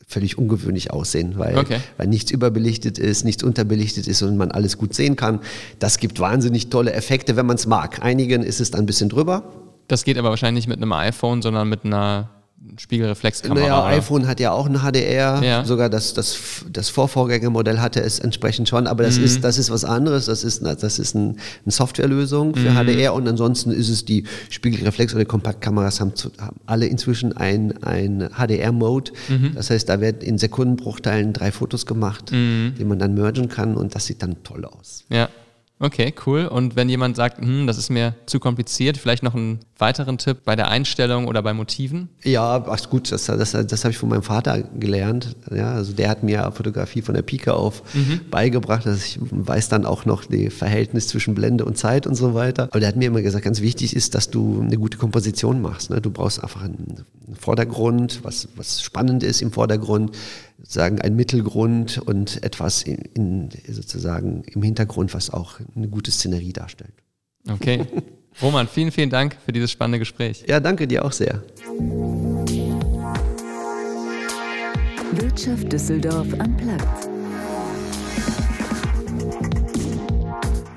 Speaker 1: völlig ungewöhnlich aussehen, weil,
Speaker 4: Okay.
Speaker 1: weil nichts überbelichtet ist, nichts unterbelichtet ist und man alles gut sehen kann. Das gibt wahnsinnig tolle Effekte, wenn man es mag. Einigen ist es dann ein bisschen drüber.
Speaker 4: Das geht aber wahrscheinlich nicht mit einem iPhone, sondern mit einer Spiegelreflexkamera.
Speaker 1: Naja, iPhone hat ja auch ein HDR,
Speaker 4: Ja.
Speaker 1: sogar das, das, das Vorvorgängermodell hatte es entsprechend schon, aber das,
Speaker 4: Mhm.
Speaker 1: ist, das ist was anderes, das ist, eine- das ist ein, eine Softwarelösung
Speaker 4: Mhm.
Speaker 1: für HDR und ansonsten ist es die Spiegelreflex oder Kompaktkameras haben, zu, haben alle inzwischen ein, ein HDR-Mode,
Speaker 4: Mhm.
Speaker 1: das heißt, da werden in Sekundenbruchteilen drei Fotos gemacht,
Speaker 4: Mhm.
Speaker 1: die man dann mergen kann und das sieht dann toll aus.
Speaker 4: Ja. Okay, cool. Und wenn jemand sagt, hm, das ist mir zu kompliziert, vielleicht noch einen weiteren Tipp bei der Einstellung oder bei Motiven?
Speaker 1: Ja, ach gut, das, das, das habe ich von meinem Vater gelernt. Ja, also der hat mir Fotografie von der Pike auf beigebracht. Also ich weiß dann auch noch das Verhältnis zwischen Blende und Zeit und so weiter. Aber der hat mir immer gesagt, ganz wichtig ist, dass du eine gute Komposition machst. Ne? Du brauchst einfach einen Vordergrund, was, was spannend ist im Vordergrund, sagen ein Mittelgrund und etwas in, in, sozusagen im Hintergrund, was auch eine gute Szenerie darstellt.
Speaker 4: Okay. Roman, vielen, vielen Dank für dieses spannende Gespräch.
Speaker 1: Ja, danke dir auch sehr.
Speaker 2: Wirtschaft Düsseldorf am Platz.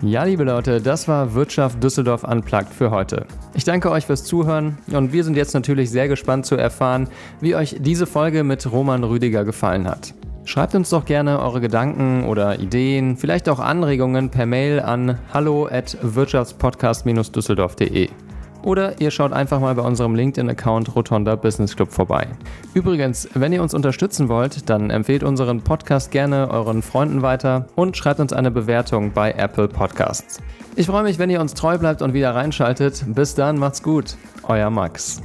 Speaker 4: Ja, liebe Leute, das war Wirtschaft Düsseldorf Unplugged für heute. Ich danke euch fürs Zuhören und wir sind jetzt natürlich sehr gespannt zu erfahren, wie euch diese Folge mit Roman Rüdiger gefallen hat. Schreibt uns doch gerne eure Gedanken oder Ideen, vielleicht auch Anregungen per Mail an hallo at wirtschaftspodcast-düsseldorf.de. Oder ihr schaut einfach mal bei unserem LinkedIn-Account Rotonda Business Club vorbei. Übrigens, wenn ihr uns unterstützen wollt, dann empfehlt unseren Podcast gerne euren Freunden weiter und schreibt uns eine Bewertung bei Apple Podcasts. Ich freue mich, wenn ihr uns treu bleibt und wieder reinschaltet. Bis dann, macht's gut. Euer Max.